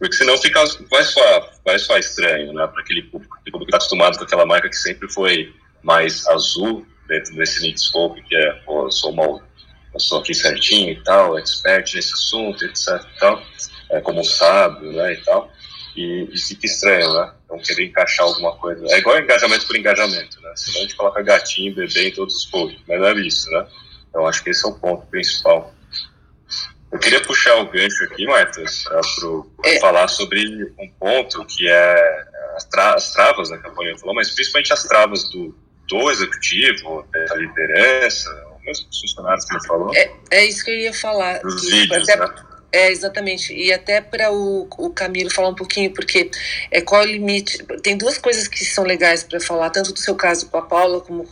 Porque senão fica, vai soar, vai soar estranho, né, para aquele público, que está acostumado com aquela marca que sempre foi mais azul dentro desse Nitscope, que é, pô, eu sou uma, eu sou aqui certinho e tal, expert nesse assunto, etc e tal, é, como sábio, né, e tal, e, e fica estranho, né, então querer encaixar alguma coisa, é igual engajamento por engajamento, né, senão a gente coloca gatinho, bebê em todos os posts, mas não é isso, né, então acho que esse é o ponto principal. Eu queria puxar o gancho aqui, Marta, para é. falar sobre um ponto que é as, tra as travas, né, que a Paulinha falou, mas principalmente as travas do, do executivo, da liderança, mesmo os funcionários que ele falou. É, é isso que eu ia falar. Os vídeos, até, né? É, exatamente. E até para o, o Camilo falar um pouquinho, porque é qual é o limite. Tem duas coisas que são legais para falar, tanto do seu caso com a Paula como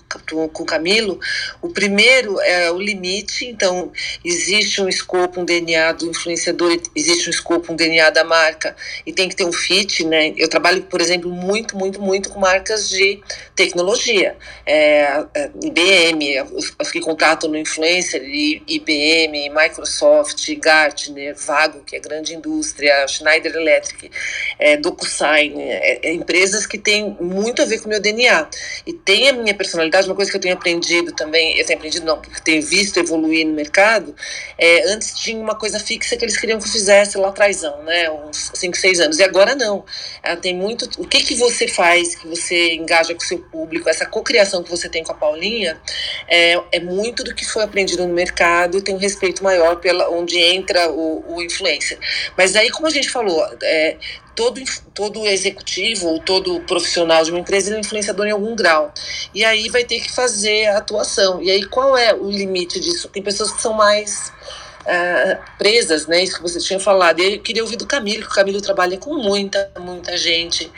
com o Camilo. O primeiro é o limite, então existe um escopo, um DNA do influenciador, existe um escopo, um DNA da marca, e tem que ter um fit, né? Eu trabalho, por exemplo, muito, muito, muito com marcas de tecnologia. É, é IBM, os, os que contratam no influencer, IBM, Microsoft, Gartner, Vago, que é grande indústria, Schneider Electric, é, DocuSign, é, é, empresas que têm muito a ver com o meu DNA. E tem a minha personalidade, uma coisa que eu tenho aprendido também, eu tenho aprendido não, porque tenho visto evoluir no mercado, é, antes tinha uma coisa fixa que eles queriam que eu fizesse lá atrás, né, uns 5, 6 anos, e agora não. Ela tem muito, o que que você faz, que você engaja com o seu público, essa cocriação que você tem com a Paulinha, é, é muito do que foi aprendido no mercado tem um respeito maior pela onde entra o, o influencer. Mas aí, como a gente falou, é, todo, todo executivo ou todo profissional de uma empresa é um influenciador em algum grau. E aí vai ter que fazer a atuação. E aí qual é o limite disso? Tem pessoas que são mais uh, presas, né? Isso que você tinha falado. E eu queria ouvir do Camilo, que o Camilo trabalha com muita, muita gente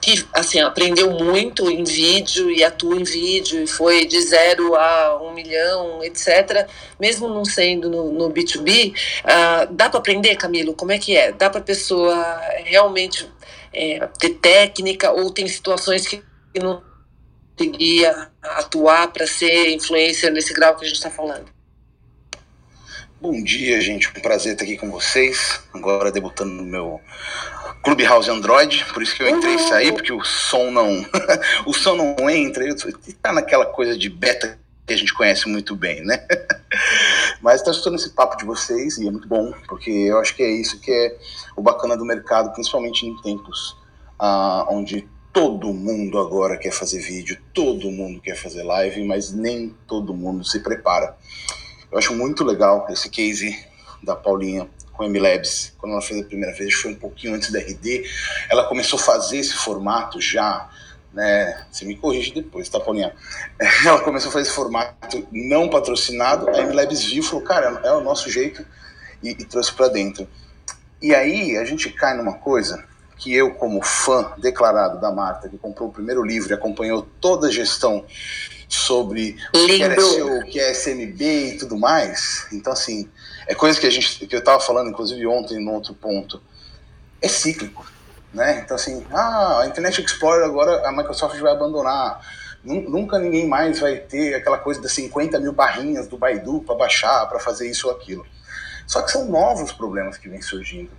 que assim aprendeu muito em vídeo e atua em vídeo e foi de zero a um milhão, etc. Mesmo não sendo no, no B2B, uh, ah, dá para aprender, Camilo? Como é que é? Dá para pessoa realmente é, ter técnica ou tem situações que não conseguia atuar para ser influencer nesse grau que a gente está falando? Bom dia, gente. Um prazer estar aqui com vocês. Agora debutando no meu Clubhouse Android, por isso que eu entrei e saí, porque o som não. [laughs] o som não entra, tá naquela coisa de beta que a gente conhece muito bem, né? [laughs] Mas tá escutando esse papo de vocês e é muito bom, porque eu acho que é isso que é o bacana do mercado, principalmente em tempos ah, onde todo mundo agora quer fazer vídeo, todo mundo quer fazer live, mas nem todo mundo se prepara. Eu acho muito legal esse case da Paulinha com a MLabs, quando ela fez a primeira vez, foi um pouquinho antes da RD, ela começou a fazer esse formato já, né? Você me corrige depois, tá, Paulinha? [laughs] Ela começou a fazer esse formato não patrocinado, a MLabs viu e falou, cara, é o nosso jeito, e, e trouxe para dentro. E aí a gente cai numa coisa que eu, como fã declarado da Marta, que comprou o primeiro livro e acompanhou toda a gestão sobre o que, era o que é SMB e tudo mais, então assim, é coisa que a gente que eu estava falando inclusive ontem no outro ponto. É cíclico né? Então assim ah a Internet Explorer agora a Microsoft vai abandonar. Nunca ninguém mais vai ter aquela coisa das 50 mil barrinhas do Baidu para baixar para fazer isso ou aquilo. Só que são novos problemas que vêm surgindo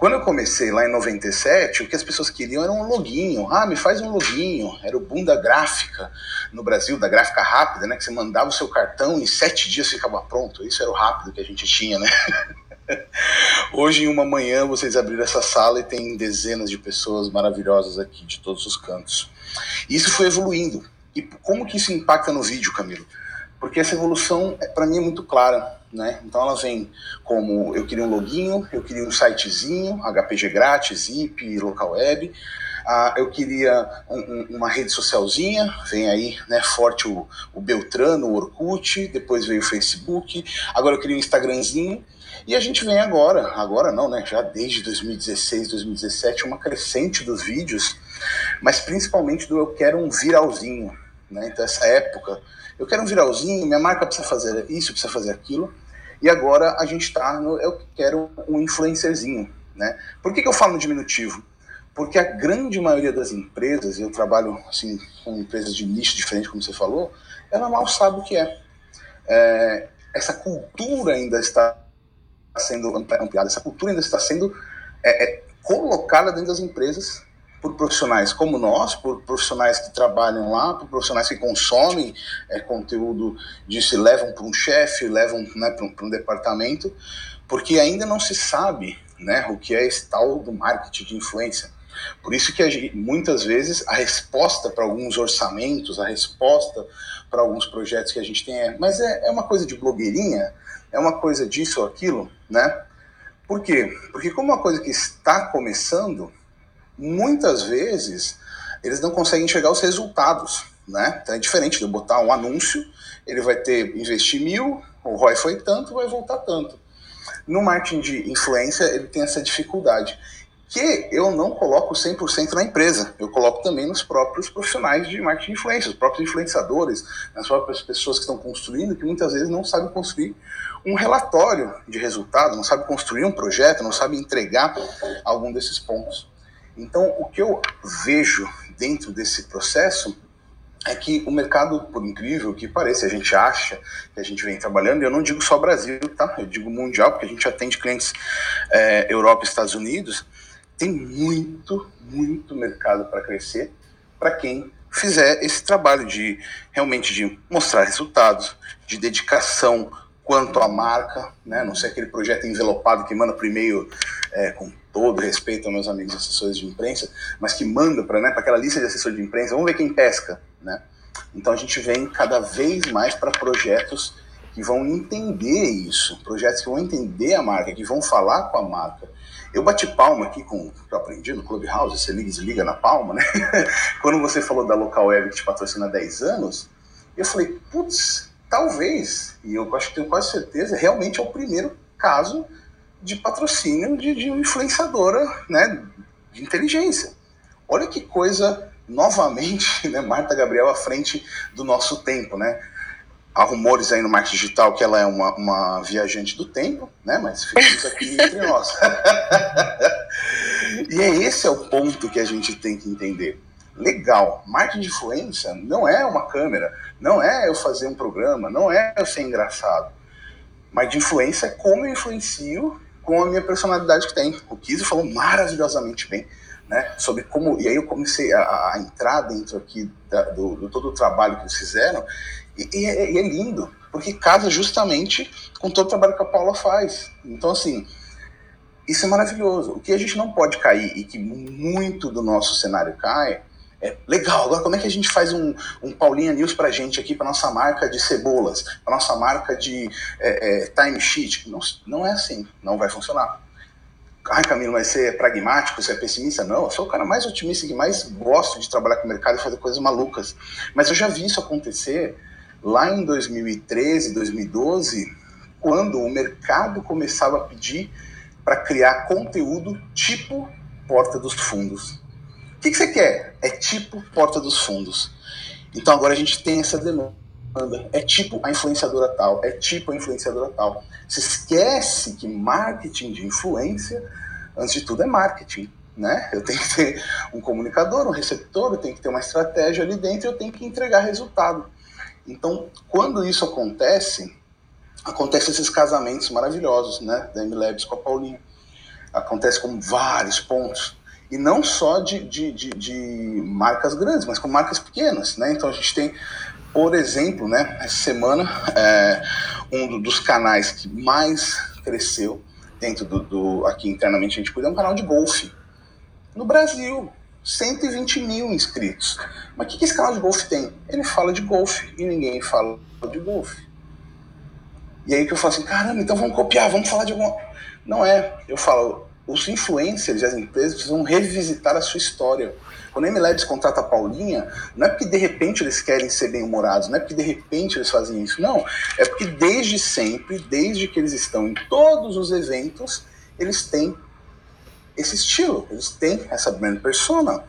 quando eu comecei lá em 97, o que as pessoas queriam era um loginho. Ah, me faz um loginho. Era o boom da gráfica no Brasil, da gráfica rápida, né? Que você mandava o seu cartão e em sete dias ficava pronto. Isso era o rápido que a gente tinha, né? [laughs] Hoje, em uma manhã, vocês abriram essa sala e tem dezenas de pessoas maravilhosas aqui de todos os cantos. E isso foi evoluindo. E como que isso impacta no vídeo, Camilo? Porque essa evolução, é, para mim, é muito clara. Né? Então ela vem como eu queria um loginho, eu queria um sitezinho, HPG grátis, zip, local web. Ah, eu queria um, um, uma rede socialzinha, vem aí né, forte o, o Beltrano, o Orkut, depois veio o Facebook, agora eu queria um Instagramzinho. E a gente vem agora, agora não, né? Já desde 2016, 2017, uma crescente dos vídeos, mas principalmente do eu quero um viralzinho. Né? Então, essa época eu quero um viralzinho, minha marca precisa fazer isso, precisa fazer aquilo. E agora a gente está no eu quero um influencerzinho, né? Por que, que eu falo no diminutivo? Porque a grande maioria das empresas, eu trabalho assim com empresas de nicho diferente, como você falou, ela mal sabe o que é. é essa cultura ainda está sendo ampliada, essa cultura ainda está sendo é, é, colocada dentro das empresas por profissionais como nós, por profissionais que trabalham lá, por profissionais que consomem é, conteúdo disso e levam para um chefe, levam né, para um, um, departamento, porque ainda não se sabe né, o que é esse tal do marketing de influência. Por isso que gente, muitas vezes a resposta para alguns orçamentos, a resposta para alguns projetos que a gente tem é, mas é, é uma coisa de blogueirinha, é uma coisa disso ou aquilo, né? Por quê? Porque como uma coisa que está começando, muitas vezes eles não conseguem enxergar os resultados, né? Então é diferente de eu botar um anúncio, ele vai ter investir mil, o ROI foi tanto, vai voltar tanto. No marketing de influência, ele tem essa dificuldade, que eu não coloco 100% na empresa, eu coloco também nos próprios profissionais de marketing de influência, os próprios influenciadores, nas próprias pessoas que estão construindo, que muitas vezes não sabem construir um relatório de resultado, não sabem construir um projeto, não sabem entregar algum desses pontos. Então, o que eu vejo dentro desse processo é que o mercado, por incrível que pareça, a gente acha que a gente vem trabalhando, e eu não digo só Brasil, tá? Eu digo mundial, porque a gente atende clientes é, Europa e Estados Unidos, tem muito, muito mercado para crescer para quem fizer esse trabalho de realmente de mostrar resultados, de dedicação quanto à marca, né? Não ser aquele projeto envelopado que manda por e-mail é, com todo respeito aos meus amigos assessores de imprensa, mas que manda para né, aquela lista de assessores de imprensa, vamos ver quem pesca, né? Então a gente vem cada vez mais para projetos que vão entender isso, projetos que vão entender a marca, que vão falar com a marca. Eu bati palma aqui com que eu aprendi no Clubhouse, você liga e desliga na palma, né? [laughs] Quando você falou da Local Web que te patrocina há 10 anos, eu falei, putz, talvez, e eu acho que tenho quase certeza, realmente é o primeiro caso de patrocínio de, de influenciadora né, de inteligência. Olha que coisa, novamente, [laughs] né, Marta Gabriel à frente do nosso tempo, né? Há rumores aí no marketing digital que ela é uma, uma viajante do tempo, né? Mas ficamos aqui entre nós. [laughs] e é esse é o ponto que a gente tem que entender. Legal, marketing de influência não é uma câmera, não é eu fazer um programa, não é eu ser engraçado. Marketing de influência é como eu influencio com a minha personalidade que tem. O Kizzy falou maravilhosamente bem, né? Sobre como. E aí eu comecei a, a entrar dentro aqui da, do, do, todo o trabalho que eles fizeram, e, e, é, e, é, lindo, porque casa justamente com todo o trabalho que a Paula faz. Então, assim. Isso é maravilhoso. O que a gente não pode cair e que muito do nosso cenário cai é, legal, agora como é que a gente faz um, um Paulinha News pra gente aqui, pra nossa marca de cebolas, pra nossa marca de é, é, timesheet? Não, não é assim, não vai funcionar. Ai, Camilo, mas você é pragmático, você é pessimista? Não, eu sou o cara mais otimista que mais gosto de trabalhar com o mercado e fazer coisas malucas. Mas eu já vi isso acontecer lá em 2013, 2012, quando o mercado começava a pedir para criar conteúdo tipo Porta dos Fundos. O que, que você quer? É tipo Porta dos Fundos. Então agora a gente tem essa demanda. É tipo a influenciadora tal, é tipo a influenciadora tal. Se esquece que marketing de influência, antes de tudo, é marketing. Né? Eu tenho que ter um comunicador, um receptor, eu tenho que ter uma estratégia ali dentro eu tenho que entregar resultado. Então, quando isso acontece, acontecem esses casamentos maravilhosos, né, da MLabs com a Paulinha. Acontece com vários pontos e não só de, de, de, de, marcas grandes, mas com marcas pequenas, né? Então a gente tem, por exemplo, né, essa semana, é, um dos canais que mais cresceu dentro do, do, aqui internamente a gente cuida é um canal de golfe no Brasil. 120 mil inscritos. Mas o que, que esse canal de golfe tem? Ele fala de golfe e ninguém fala de golfe. E aí que eu falo assim, caramba, então vamos copiar, vamos falar de alguma. Não é. Eu falo, os influencers e as empresas precisam revisitar a sua história. Quando a MLabs contrata a Paulinha, não é porque de repente eles querem ser bem-humorados, não é porque de repente eles fazem isso, não. É porque desde sempre, desde que eles estão em todos os eventos, eles têm esse estilo, eles têm essa brand persona.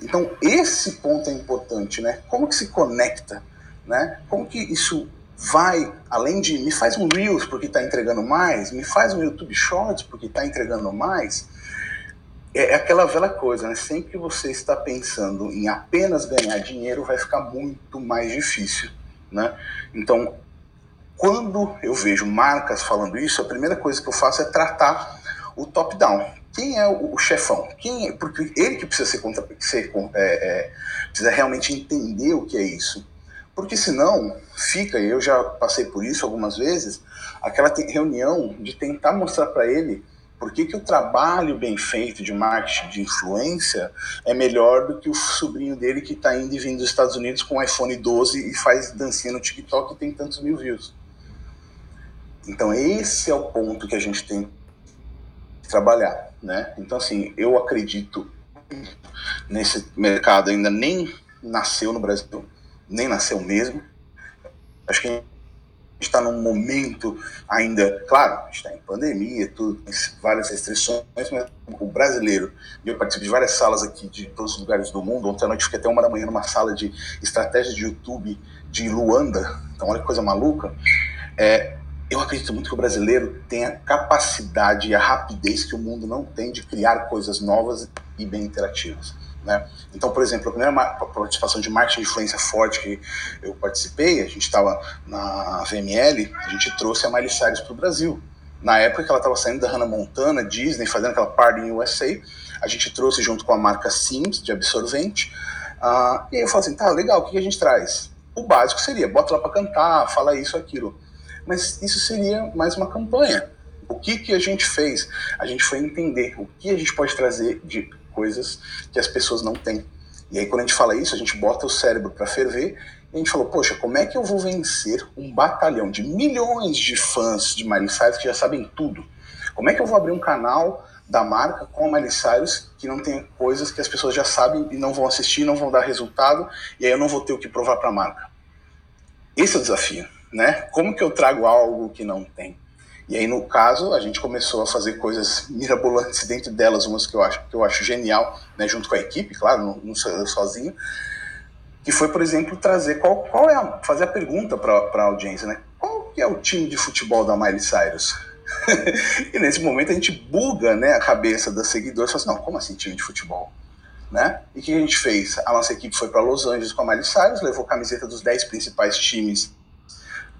Então esse ponto é importante, né? Como que se conecta, né? Como que isso vai além de me faz um Reels porque está entregando mais, me faz um YouTube Shorts porque está entregando mais. É, é aquela velha coisa, né? Sempre que você está pensando em apenas ganhar dinheiro, vai ficar muito mais difícil, né? Então, quando eu vejo marcas falando isso, a primeira coisa que eu faço é tratar o top-down. Quem é o, chefão? Quem é, porque ele que precisa ser, contra, ser é, é, precisa realmente entender o que é isso. Porque senão fica, e eu já passei por isso algumas vezes, aquela reunião de tentar mostrar para ele por que, que o trabalho bem feito de marketing de influência é melhor do que o sobrinho dele que está indo e vindo dos Estados Unidos com o iPhone 12 e faz dancinha no TikTok e tem tantos mil views. Então esse é o ponto que a gente tem que trabalhar, né? Então assim, eu acredito nesse mercado ainda nem nasceu no Brasil, nem nasceu mesmo. Acho que a gente está num momento ainda, claro, está em pandemia, tudo, tem várias restrições, mas o brasileiro, e eu participo de várias salas aqui de todos os lugares do mundo, ontem à noite fiquei até uma da manhã numa sala de estratégia de YouTube de Luanda, então olha que coisa maluca, é, eu acredito muito que o brasileiro tem a capacidade e a rapidez que o mundo não tem de criar coisas novas e bem interativas. Né? Então, por exemplo, a primeira participação de marketing de influência forte que eu participei, a gente estava na VML, a gente trouxe a Miley Cyrus para o Brasil. Na época que ela estava saindo da Hannah Montana, Disney, fazendo aquela party em USA, a gente trouxe junto com a marca Sims, de absorvente. Uh, e aí eu falei assim, tá, legal, o que a gente traz? O básico seria, bota lá para cantar, fala isso, aquilo. Mas isso seria mais uma campanha. O que, que a gente fez? A gente foi entender o que a gente pode trazer de coisas que as pessoas não têm. E aí, quando a gente fala isso, a gente bota o cérebro para ferver e a gente falou: poxa, como é que eu vou vencer um batalhão de milhões de fãs de Miley Cyrus que já sabem tudo? Como é que eu vou abrir um canal da marca com a Miley Cyrus que não tem coisas que as pessoas já sabem e não vão assistir, não vão dar resultado e aí eu não vou ter o que provar para a marca? Esse é o desafio, né? Como que eu trago algo que não tem? E aí, no caso, a gente começou a fazer coisas mirabolantes dentro delas, umas que eu acho, que eu acho genial, né, junto com a equipe, claro, não, não sozinho, que foi, por exemplo, trazer qual, qual é a, fazer a pergunta para a audiência, né? Qual que é o time de futebol da Miley Cyrus? [laughs] e nesse momento a gente buga né, a cabeça das seguidores e fala assim, não, como assim time de futebol? Né? E o que a gente fez? A nossa equipe foi para Los Angeles com a Miley Cyrus, levou camiseta dos 10 principais times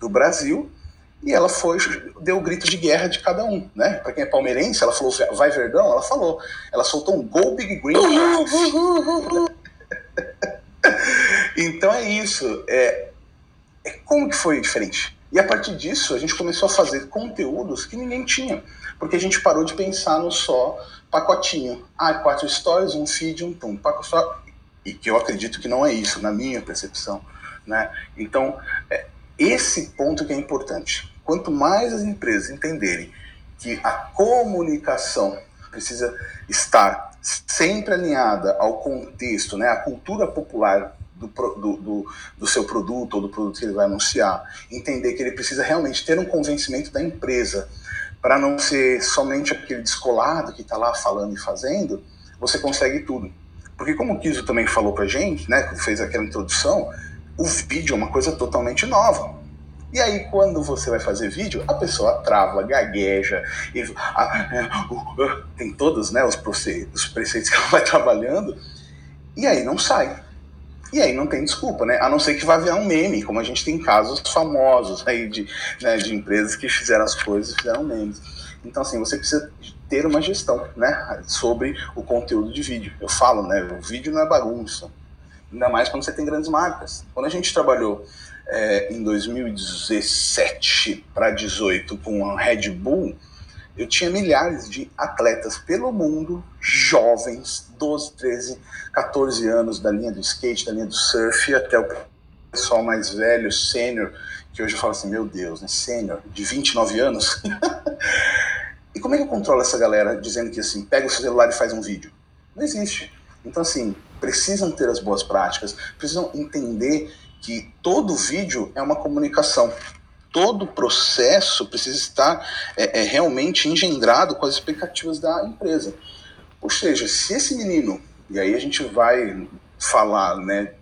do Brasil e ela foi, deu o grito de guerra de cada um, né? Para quem é palmeirense, ela falou, vai Verdão, ela falou, ela soltou um Go Big Green. [laughs] então é isso, é, é como que foi diferente? E a partir disso, a gente começou a fazer conteúdos que ninguém tinha, porque a gente parou de pensar no só pacotinho. Ah, quatro stories, um feed, um pum, só e que eu acredito que não é isso, na minha percepção, né? Então, é, esse ponto que é importante. Quanto mais as empresas entenderem que a comunicação precisa estar sempre alinhada ao contexto, né, à cultura popular do, do, do, do, seu produto ou do produto que ele vai anunciar, entender que ele precisa realmente ter um convencimento da empresa para não ser somente aquele descolado que está lá falando e fazendo, você consegue tudo. Porque como o Kiso também falou para gente, né, fez aquela introdução, o vídeo é uma coisa totalmente nova. E aí, quando você vai fazer vídeo, a pessoa trava, gagueja, e, a, é, tem todos né, os, preceitos, os preceitos [laughs] que ela vai trabalhando, e aí não sai. E aí não tem desculpa, né? A não ser que vá virar um meme, como a gente tem casos famosos aí de, né, de empresas que fizeram as coisas e fizeram memes. Então, assim, você precisa ter uma gestão, né, sobre o conteúdo de vídeo. Eu falo, né, o vídeo não é bagunça ainda mais quando você tem grandes marcas. Quando a gente trabalhou é, em 2017 para 18 com a Red Bull, eu tinha milhares de atletas pelo mundo, jovens, 12, 13, 14 anos, da linha do skate, da linha do surf, até o pessoal mais velho, sênior, que hoje eu falo assim, meu Deus, né, sênior, de 29 anos. [laughs] e como é que eu controlo essa galera dizendo que assim, pega o seu celular e faz um vídeo? Não existe. Então, assim, precisam ter as boas práticas, precisam entender que todo vídeo é uma comunicação. Todo processo precisa estar é, é, realmente engendrado com as expectativas da empresa. Ou seja, se esse menino, e aí a gente vai falar né,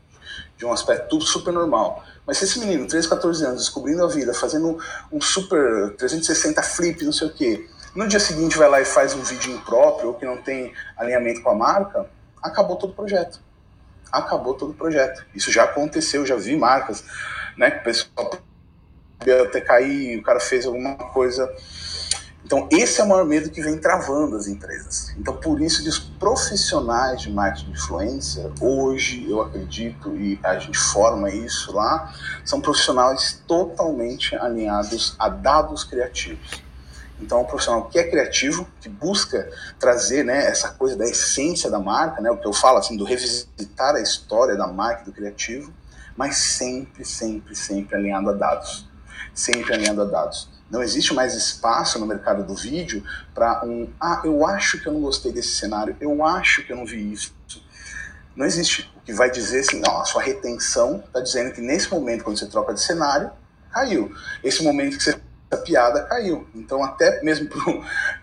de um aspecto super normal, mas se esse menino, 13, 14 anos, descobrindo a vida, fazendo um super 360 flip, não sei o quê, no dia seguinte vai lá e faz um vídeo impróprio ou que não tem alinhamento com a marca, acabou todo o projeto. Acabou todo o projeto. Isso já aconteceu, já vi marcas, né? Que o pessoal até cair, o cara fez alguma coisa. Então, esse é o maior medo que vem travando as empresas. Então, por isso que os profissionais de marketing de influência, hoje, eu acredito, e a gente forma isso lá, são profissionais totalmente alinhados a dados criativos. Então, um profissional que é criativo, que busca trazer né, essa coisa da essência da marca, né, o que eu falo assim, do revisitar a história da marca do criativo, mas sempre, sempre, sempre alinhado a dados. Sempre alinhado a dados. Não existe mais espaço no mercado do vídeo para um, ah, eu acho que eu não gostei desse cenário, eu acho que eu não vi isso. Não existe. O que vai dizer assim, não, a sua retenção está dizendo que nesse momento, quando você troca de cenário, caiu. Esse momento que você a piada caiu. Então, até mesmo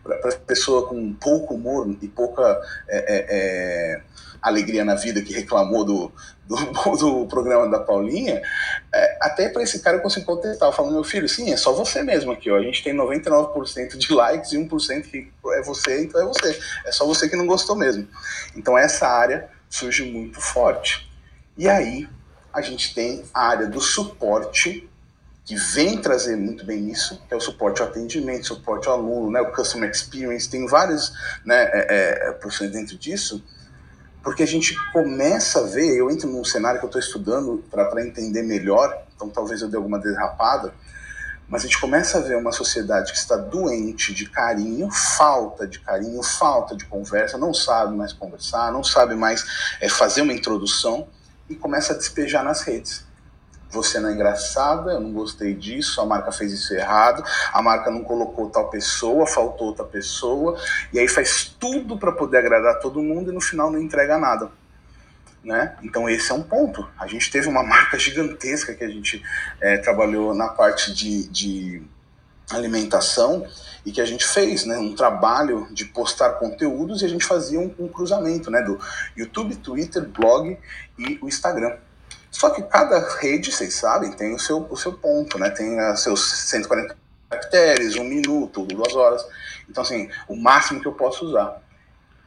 para [laughs] pessoa com pouco humor e pouca é, é, é, alegria na vida que reclamou do, do, [laughs] do programa da Paulinha, é, até para esse cara eu consigo contestar. Eu falo, meu filho, sim, é só você mesmo aqui. Ó. A gente tem 99% de likes e 1% que é você, então é você. É só você que não gostou mesmo. Então, essa área surge muito forte. E aí a gente tem a área do suporte, que vem trazer muito bem isso, que é o suporte ao atendimento, suporte ao aluno, né, o customer experience, tem várias né, é, é, profissões dentro disso, porque a gente começa a ver, eu entro num cenário que eu estou estudando para entender melhor, então talvez eu dê alguma derrapada, mas a gente começa a ver uma sociedade que está doente de carinho, falta de carinho, falta de conversa, não sabe mais conversar, não sabe mais é, fazer uma introdução e começa a despejar nas redes. Você não é engraçada, eu não gostei disso, a marca fez isso errado, a marca não colocou tal pessoa, faltou outra pessoa, e aí faz tudo para poder agradar todo mundo e no final não entrega nada. Né? Então esse é um ponto. A gente teve uma [laughs] marca gigantesca que a gente é, trabalhou na parte de, de alimentação e que a gente fez né, um trabalho de postar conteúdos e a gente fazia um, um, cruzamento né, do YouTube, Twitter, blog e o Instagram. Só que cada rede, vocês sabem, tem o seu, o seu ponto, né, tem os seus 140 caracteres, um minuto, duas horas. Então, assim, o máximo que eu posso usar.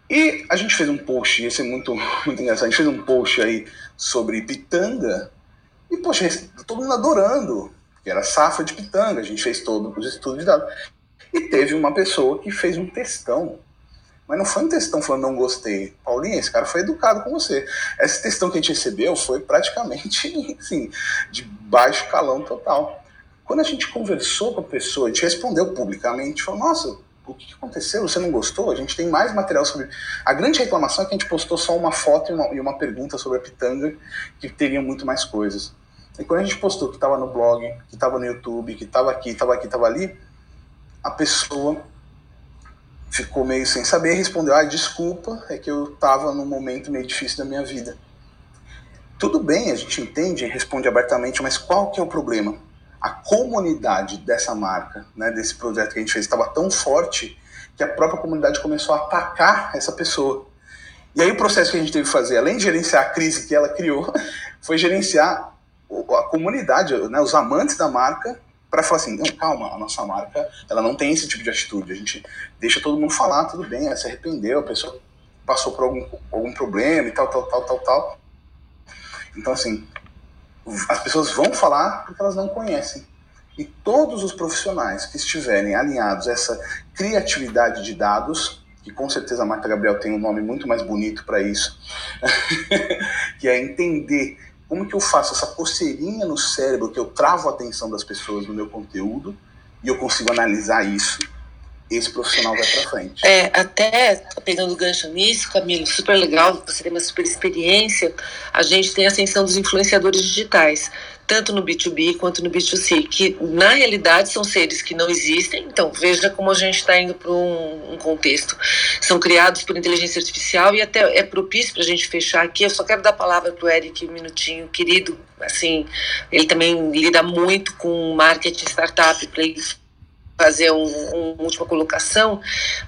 E a gente fez um post, esse é muito, muito engraçado, a gente fez um post aí sobre pitanga, e poxa, todo mundo adorando, que era safra de pitanga, a gente fez todos os estudos de dados. E teve uma pessoa que fez um textão, mas não foi um textão falando não gostei. Paulinha, esse cara foi educado com você. Esse textão que a gente recebeu foi praticamente, [laughs] assim, de baixo calão total. Quando a gente conversou com a pessoa, a gente respondeu publicamente, falou, nossa, o que aconteceu? Você não gostou? A gente tem mais material sobre. A grande reclamação é que a gente postou só uma foto e uma, e uma pergunta sobre a pitanga, que teriam muito mais coisas. E quando a gente postou que estava no blog, que estava no YouTube, que estava aqui, estava aqui, estava ali, a pessoa ficou meio sem saber, respondeu: ah, desculpa, é que eu estava num momento meio difícil da minha vida. Tudo bem, a gente entende, responde abertamente, mas qual que é o problema? a comunidade dessa marca, né, desse projeto que a gente fez, estava tão forte que a própria comunidade começou a atacar essa pessoa. E aí o processo que a gente teve que fazer, além de gerenciar a crise que ela criou, [laughs] foi gerenciar a comunidade, né, os amantes da marca, para falar assim, não, calma, a nossa marca, ela não tem esse tipo de atitude. A gente deixa todo mundo falar, tudo bem, ela se arrependeu, a pessoa passou por algum, algum problema e tal, tal, tal, tal, tal. Então, assim, as pessoas vão falar porque elas não conhecem. E todos os profissionais que estiverem alinhados a essa criatividade de dados, que com certeza a Marta Gabriel tem um nome muito mais bonito para isso, [laughs] que é entender como que eu faço essa coceirinha no cérebro, que eu travo a atenção das pessoas no meu conteúdo e eu consigo analisar isso esse profissional vai para frente. É, até pegando gancho nisso, Camilo, super legal, você tem uma super experiência. A gente tem a ascensão dos influenciadores digitais, tanto no B2B quanto no B2C, que na realidade são seres que não existem. Então, veja como a gente está indo para um, um, contexto. São criados por inteligência artificial e até é propício para a gente fechar aqui. Eu só quero dar a palavra para o Eric um minutinho, querido. Assim, ele também lida muito com marketing startup para ele fazer um, uma última colocação,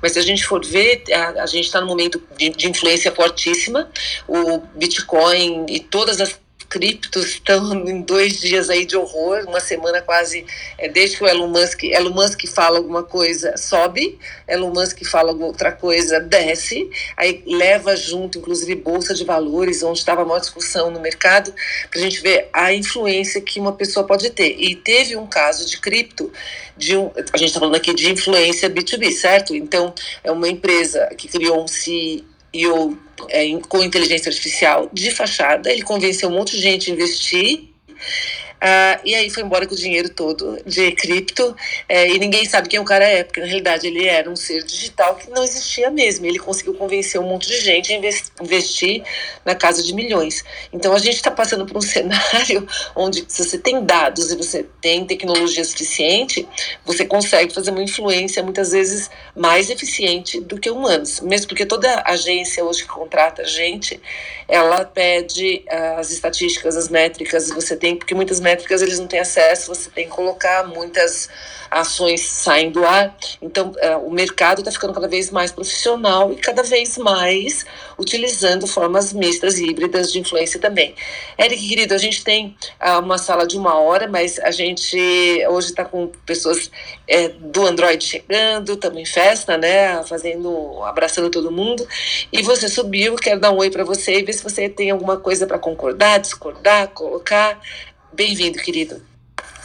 mas se a gente for ver, a, a gente está num momento de, de influência fortíssima, o Bitcoin e todas as criptos estão em dois dias aí de horror, uma semana quase, é, desde que o Elon Musk, Elon Musk fala alguma coisa, sobe, Elon Musk fala outra coisa, desce, aí leva junto, inclusive, bolsa de valores, onde estava a maior discussão no mercado, para a gente ver a influência que uma pessoa pode ter. E teve um caso de cripto, de um, a gente está falando aqui de influência B2B, certo? Então, é uma empresa que criou um CEO é, com inteligência artificial de fachada, ele convenceu um monte de gente a investir Uh, e aí foi embora com o dinheiro todo de cripto é, e ninguém sabe quem o cara é, porque na realidade ele era um ser digital que não existia mesmo. Ele conseguiu convencer um monte de gente a investir na casa de milhões. Então a gente está passando por um [laughs] cenário onde se você tem dados e você tem tecnologia suficiente, você consegue fazer uma influência muitas vezes mais eficiente do que humanos. Mesmo porque toda agência hoje que contrata gente, ela pede uh, as estatísticas, as métricas, você tem, porque muitas métricas eles não têm acesso, você tem que colocar muitas ações saem do ar. Então, é, o mercado está ficando cada vez mais profissional e cada vez mais utilizando formas mistas e híbridas de influência também. Eric, querido, a gente tem ah, uma sala de uma hora, mas a gente hoje está com pessoas é, do Android chegando, em festa, né? Fazendo, abraçando todo mundo. E você subiu, quero dar um oi para você e ver se você tem alguma coisa para concordar, discordar, colocar. Bem-vindo, querido.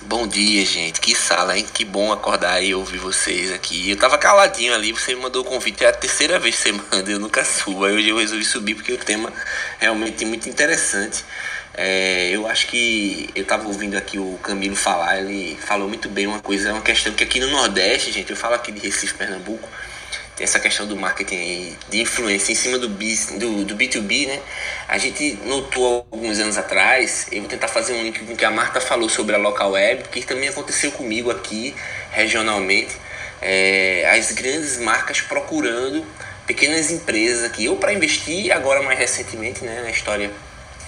Bom dia, gente. Que sala, hein? Que bom acordar e ouvir vocês aqui. Eu tava caladinho ali, você me mandou o convite. É a terceira vez que você [laughs] manda, eu nunca subo. Aí hoje eu resolvi subir porque o tema realmente é muito interessante. É, eu acho que eu tava ouvindo aqui o Camilo falar, ele falou muito bem uma coisa, é uma questão que aqui no Nordeste, gente, eu falo aqui de Recife, Pernambuco, essa questão do marketing de influência em cima do, do, do B2B, né? A gente notou alguns anos atrás, eu vou tentar fazer um link com o que a Marta falou sobre a local web, que também aconteceu comigo aqui regionalmente. É, as grandes marcas procurando pequenas empresas aqui, ou para investir, agora mais recentemente, né, na história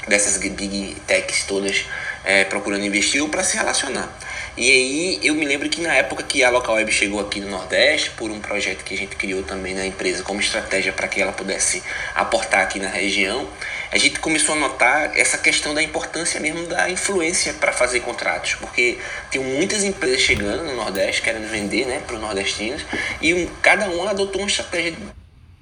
dessas big techs todas é, procurando investir, ou para se relacionar. E aí eu me lembro que na época que a Local Web chegou aqui no Nordeste, por um projeto que a gente criou também na empresa como estratégia para que ela pudesse aportar aqui na região, a gente começou a notar essa questão da importância mesmo da influência para fazer contratos, porque tem muitas empresas chegando no Nordeste querendo vender né, para os nordestinos e um, cada um adotou uma estratégia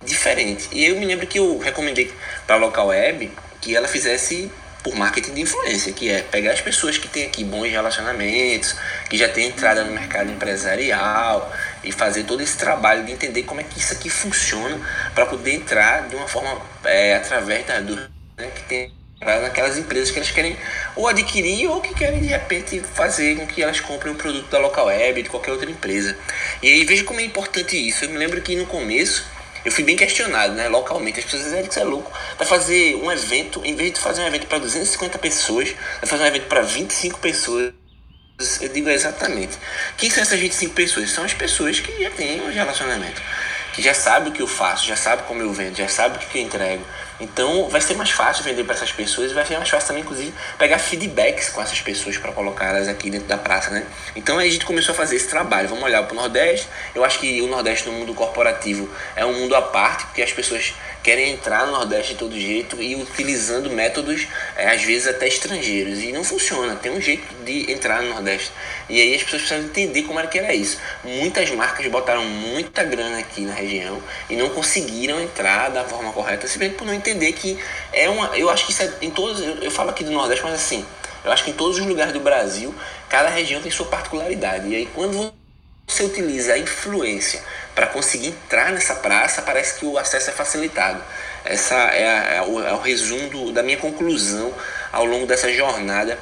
diferente. E eu me lembro que eu recomendei para a Local Web que ela fizesse por marketing de influência, que é pegar as pessoas que têm aqui bons relacionamentos, que já têm entrada no mercado empresarial e fazer todo esse trabalho de entender como é que isso aqui funciona para poder entrar de uma forma é, através da do né, que tem naquelas empresas que elas querem ou adquirir ou que querem de repente fazer com que elas comprem um produto da local web de qualquer outra empresa. E aí veja como é importante isso. Eu me lembro que no começo eu fui bem questionado, né, localmente. As pessoas dizem que você é louco. Vai fazer um evento, em vez de fazer um evento para 250 pessoas, vai fazer um evento para 25 pessoas. Eu digo exatamente. Quem são essas 25 pessoas? São as pessoas que já têm um relacionamento. Que já sabem o que eu faço, já sabem como eu vendo, já sabem o que eu entrego então vai ser mais fácil vender para essas pessoas e vai ser mais fácil também, inclusive, pegar feedbacks com essas pessoas para colocar elas aqui dentro da praça, né? Então aí a gente começou a fazer esse trabalho. Vamos olhar para o Nordeste. Eu acho que o Nordeste no mundo corporativo é um mundo à parte, porque as pessoas querem entrar no Nordeste de todo jeito e utilizando métodos, é, às vezes até estrangeiros. E não funciona, tem um jeito de entrar no Nordeste. E aí as pessoas precisam entender como era que era isso. Muitas marcas botaram muita grana aqui na região e não conseguiram entrar da forma correta, simplesmente por não entender que é uma. Eu acho que isso é em todos. Eu, eu falo aqui do Nordeste, mas assim, eu acho que em todos os lugares do Brasil, cada região tem sua particularidade. E aí quando você utiliza a influência para conseguir entrar nessa praça, parece que o acesso é facilitado. Essa é, a, é, o, é o resumo do, da minha conclusão ao longo dessa jornada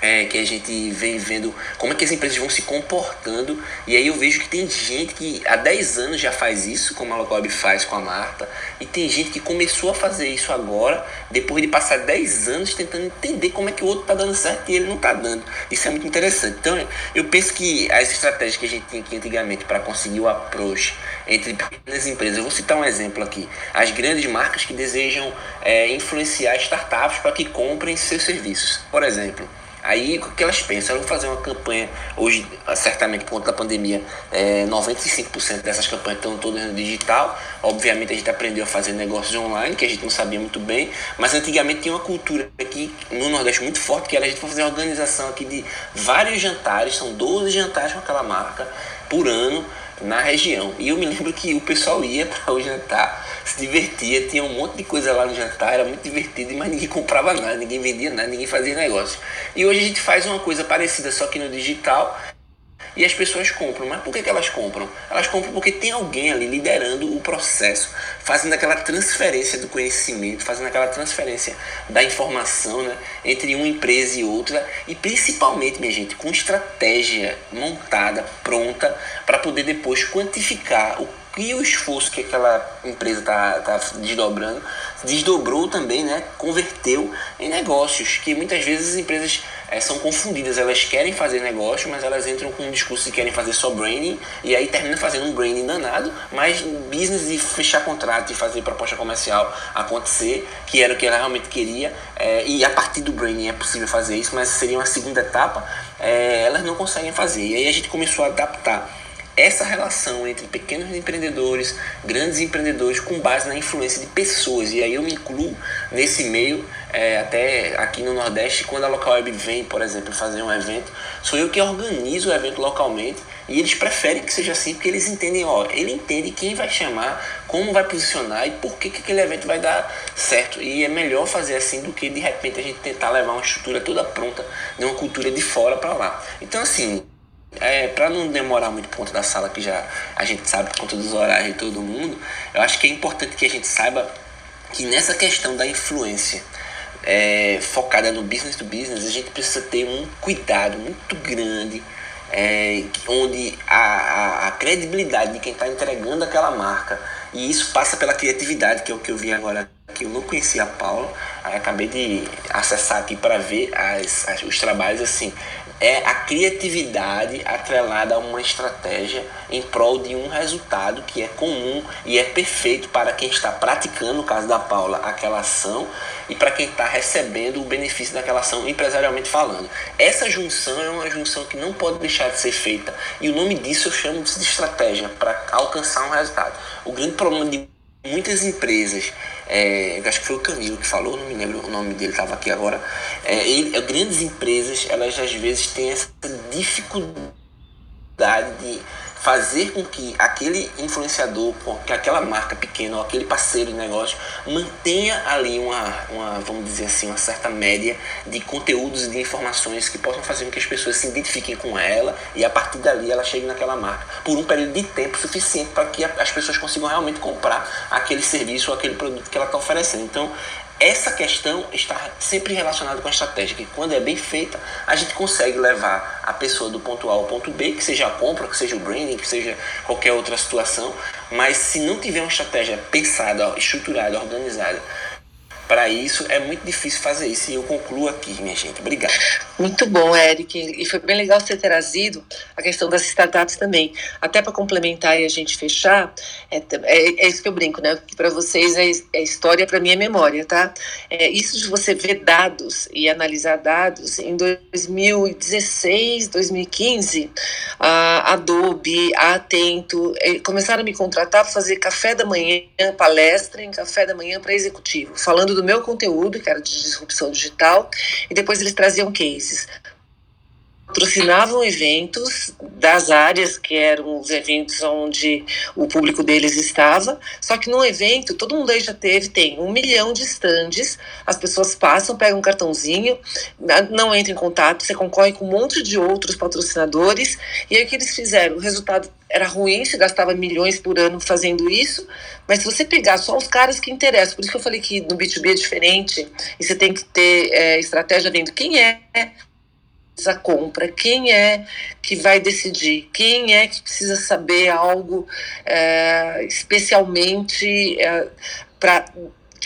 é, que a gente vem vendo como é que as empresas vão se comportando. E aí eu vejo que tem gente que há 10 anos já faz isso, como a Locob faz com a Marta, e tem gente que começou a fazer isso agora, depois de passar 10 anos tentando entender como é que o outro está dando certo e ele não está dando. Isso é muito interessante. Então eu penso que as estratégias que a gente tinha aqui antigamente para conseguir o approach entre pequenas empresas, eu vou citar um exemplo aqui: as grandes marcas que desejam é, influenciar startups para que comprem seus serviços. Por exemplo, Aí o que elas pensam? Elas vão fazer uma campanha, hoje, certamente por conta da pandemia, é, 95% dessas campanhas estão todas no digital. Obviamente a gente aprendeu a fazer negócios online, que a gente não sabia muito bem, mas antigamente tinha uma cultura aqui no Nordeste muito forte, que era a gente fazer uma organização aqui de vários jantares, são 12 jantares com aquela marca por ano na região. E eu me lembro que o pessoal ia para o jantar, se divertia, tinha um monte de coisa lá no jantar, era muito divertido, mas ninguém comprava nada, ninguém vendia nada, ninguém fazia negócio. E hoje a gente faz uma coisa parecida, só que no digital, e as pessoas compram. Mas por que, que elas compram? Elas compram porque tem alguém ali liderando o processo, fazendo aquela transferência do conhecimento, fazendo aquela transferência da informação né, entre uma empresa e outra, e principalmente, minha gente, com estratégia montada, pronta, para poder depois quantificar o e o esforço que aquela empresa está tá desdobrando, desdobrou também, né? converteu em negócios, que muitas vezes as empresas é, são confundidas. Elas querem fazer negócio, mas elas entram com um discurso de querem fazer só branding e aí termina fazendo um branding danado, mas business de fechar contrato e fazer proposta comercial acontecer, que era o que ela realmente queria, é, e a partir do branding é possível fazer isso, mas seria uma segunda etapa, é, elas não conseguem fazer. E aí a gente começou a adaptar essa relação entre pequenos empreendedores, grandes empreendedores, com base na influência de pessoas. E aí eu me incluo nesse meio, é, até aqui no Nordeste, quando a Local Web vem, por exemplo, fazer um evento, sou eu que organizo o evento localmente e eles preferem que seja assim porque eles entendem, ó, ele entende quem vai chamar, como vai posicionar e por que, que aquele evento vai dar certo. E é melhor fazer assim do que de repente a gente tentar levar uma estrutura toda pronta de uma cultura de fora para lá. Então, assim, é, para não demorar muito ponto da sala, que já a gente sabe por conta dos horários de todo mundo, eu acho que é importante que a gente saiba que nessa questão da influência é, focada no business to business, a gente precisa ter um cuidado muito grande, é, onde a, a, a credibilidade de quem está entregando aquela marca, e isso passa pela criatividade, que é o que eu vi agora, que eu não conhecia a Paula, aí acabei de acessar aqui para ver as, as, os trabalhos assim é a criatividade atrelada a uma estratégia em prol de um resultado que é comum e é perfeito para quem está praticando, no caso da Paula, aquela ação e para quem está recebendo o benefício daquela ação empresarialmente falando. Essa junção é uma junção que não pode deixar de ser feita e o nome disso eu chamo de estratégia para alcançar um resultado. O grande problema de muitas empresas é, acho que foi o Camilo que falou, não me lembro o nome dele, estava aqui agora. É, ele, é, grandes empresas, elas às vezes têm essa dificuldade de fazer com que aquele influenciador, que aquela marca pequena ou aquele parceiro de negócio mantenha ali uma, uma, vamos dizer assim, uma certa média de conteúdos e de informações que possam fazer com que as pessoas se identifiquem com ela e a partir dali ela chegue naquela marca por um período de tempo suficiente para que as pessoas consigam realmente comprar aquele serviço ou aquele produto que ela está oferecendo. Então, essa questão está sempre relacionada com a estratégia, que quando é bem feita, a gente consegue levar a pessoa do ponto A ao ponto B, que seja a compra, que seja o branding, que seja qualquer outra situação, mas se não tiver uma estratégia pensada, estruturada, organizada, para isso é muito difícil fazer isso. E eu concluo aqui, minha gente. Obrigado. Muito bom, Eric. E foi bem legal você ter trazido a questão das startups também. Até para complementar e a gente fechar, é, é, é, isso que eu brinco, né? Que para vocês é, é, história, para mim é memória, tá? É, isso de você ver dados e analisar dados, em 2016, 2015, a Adobe, a Atento, é, começaram a me contratar para fazer café da manhã, palestra em café da manhã para executivo, falando do do meu conteúdo, que era de disrupção digital, e depois eles traziam cases patrocinavam eventos das áreas que eram os eventos onde o público deles estava, só que no evento, todo mundo aí já teve, tem um milhão de estandes, as pessoas passam, pegam um cartãozinho, não entra em contato, você concorre com um monte de outros patrocinadores, e aí o que eles fizeram? O resultado era ruim, se gastava milhões por ano fazendo isso, mas se você pegar só os caras que interessam, por isso que eu falei que no B2B é diferente, e você tem que ter é, estratégia vendo quem é a compra, quem é que vai decidir, quem é que precisa saber algo é, especialmente é, para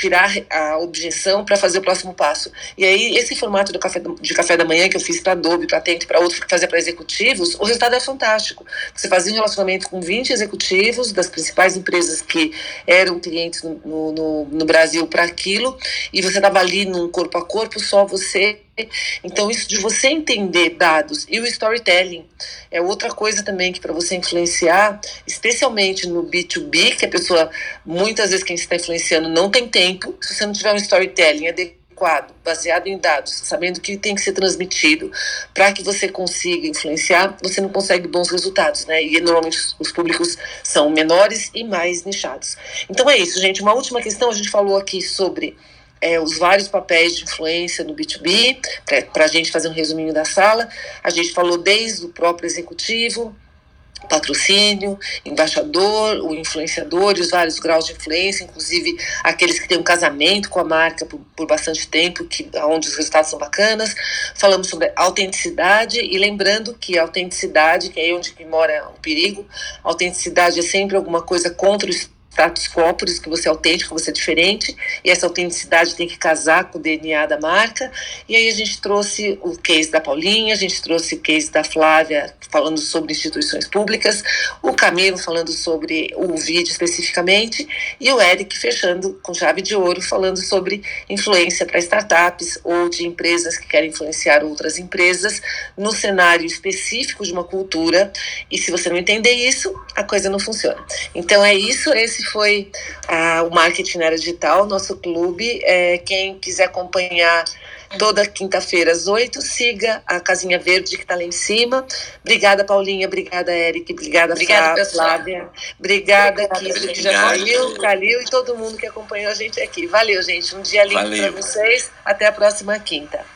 tirar a objeção para fazer o próximo passo. E aí, esse formato do café, de café da manhã que eu fiz para Adobe, para Tento, para outros que fazia para executivos, o resultado é fantástico. Você fazia um relacionamento com 20 executivos das principais empresas que eram clientes no, no, no Brasil para aquilo, e você estava ali num corpo a corpo, só você então, isso de você entender dados e o storytelling é outra coisa também que para você influenciar, especialmente no B2B, que a pessoa, muitas vezes quem está influenciando não tem tempo, se você não tiver um storytelling adequado, baseado em dados, sabendo que tem que ser transmitido para que você consiga influenciar, você não consegue bons resultados, né? E normalmente os públicos são menores e mais nichados. Então é isso, gente. Uma última questão, a gente falou aqui sobre é, os vários papéis de influência no B2B, para a gente fazer um resuminho da sala. A gente falou desde o próprio executivo, patrocínio, embaixador, o influenciador e os vários graus de influência, inclusive aqueles que têm um casamento com a marca por, por bastante tempo, que onde os resultados são bacanas. Falamos sobre autenticidade e lembrando que a autenticidade, que é onde mora o perigo, autenticidade é sempre alguma coisa contra o status quo, por isso que você é autêntico, você é diferente, e essa autenticidade tem que casar com o DNA da marca. E aí a gente trouxe o case da Paulinha, a gente trouxe o case da Flávia falando sobre instituições públicas, o Camilo falando sobre o vídeo especificamente, e o Eric fechando com chave de ouro falando sobre influência para startups ou de empresas que querem influenciar outras empresas no cenário específico de uma cultura. E se você não entender isso, a coisa não funciona. Então é isso, esse foi ah, o Marketing Era Digital, nosso clube. É, quem quiser acompanhar toda quinta-feira às oito, siga a Casinha Verde que está lá em cima. Obrigada, Paulinha, obrigada, Eric, obrigada, obrigada Flávia, obrigada, Kisa, que já Calil, Calil e todo mundo que acompanhou a gente aqui. Valeu, gente. Um dia lindo para vocês. Até a próxima quinta.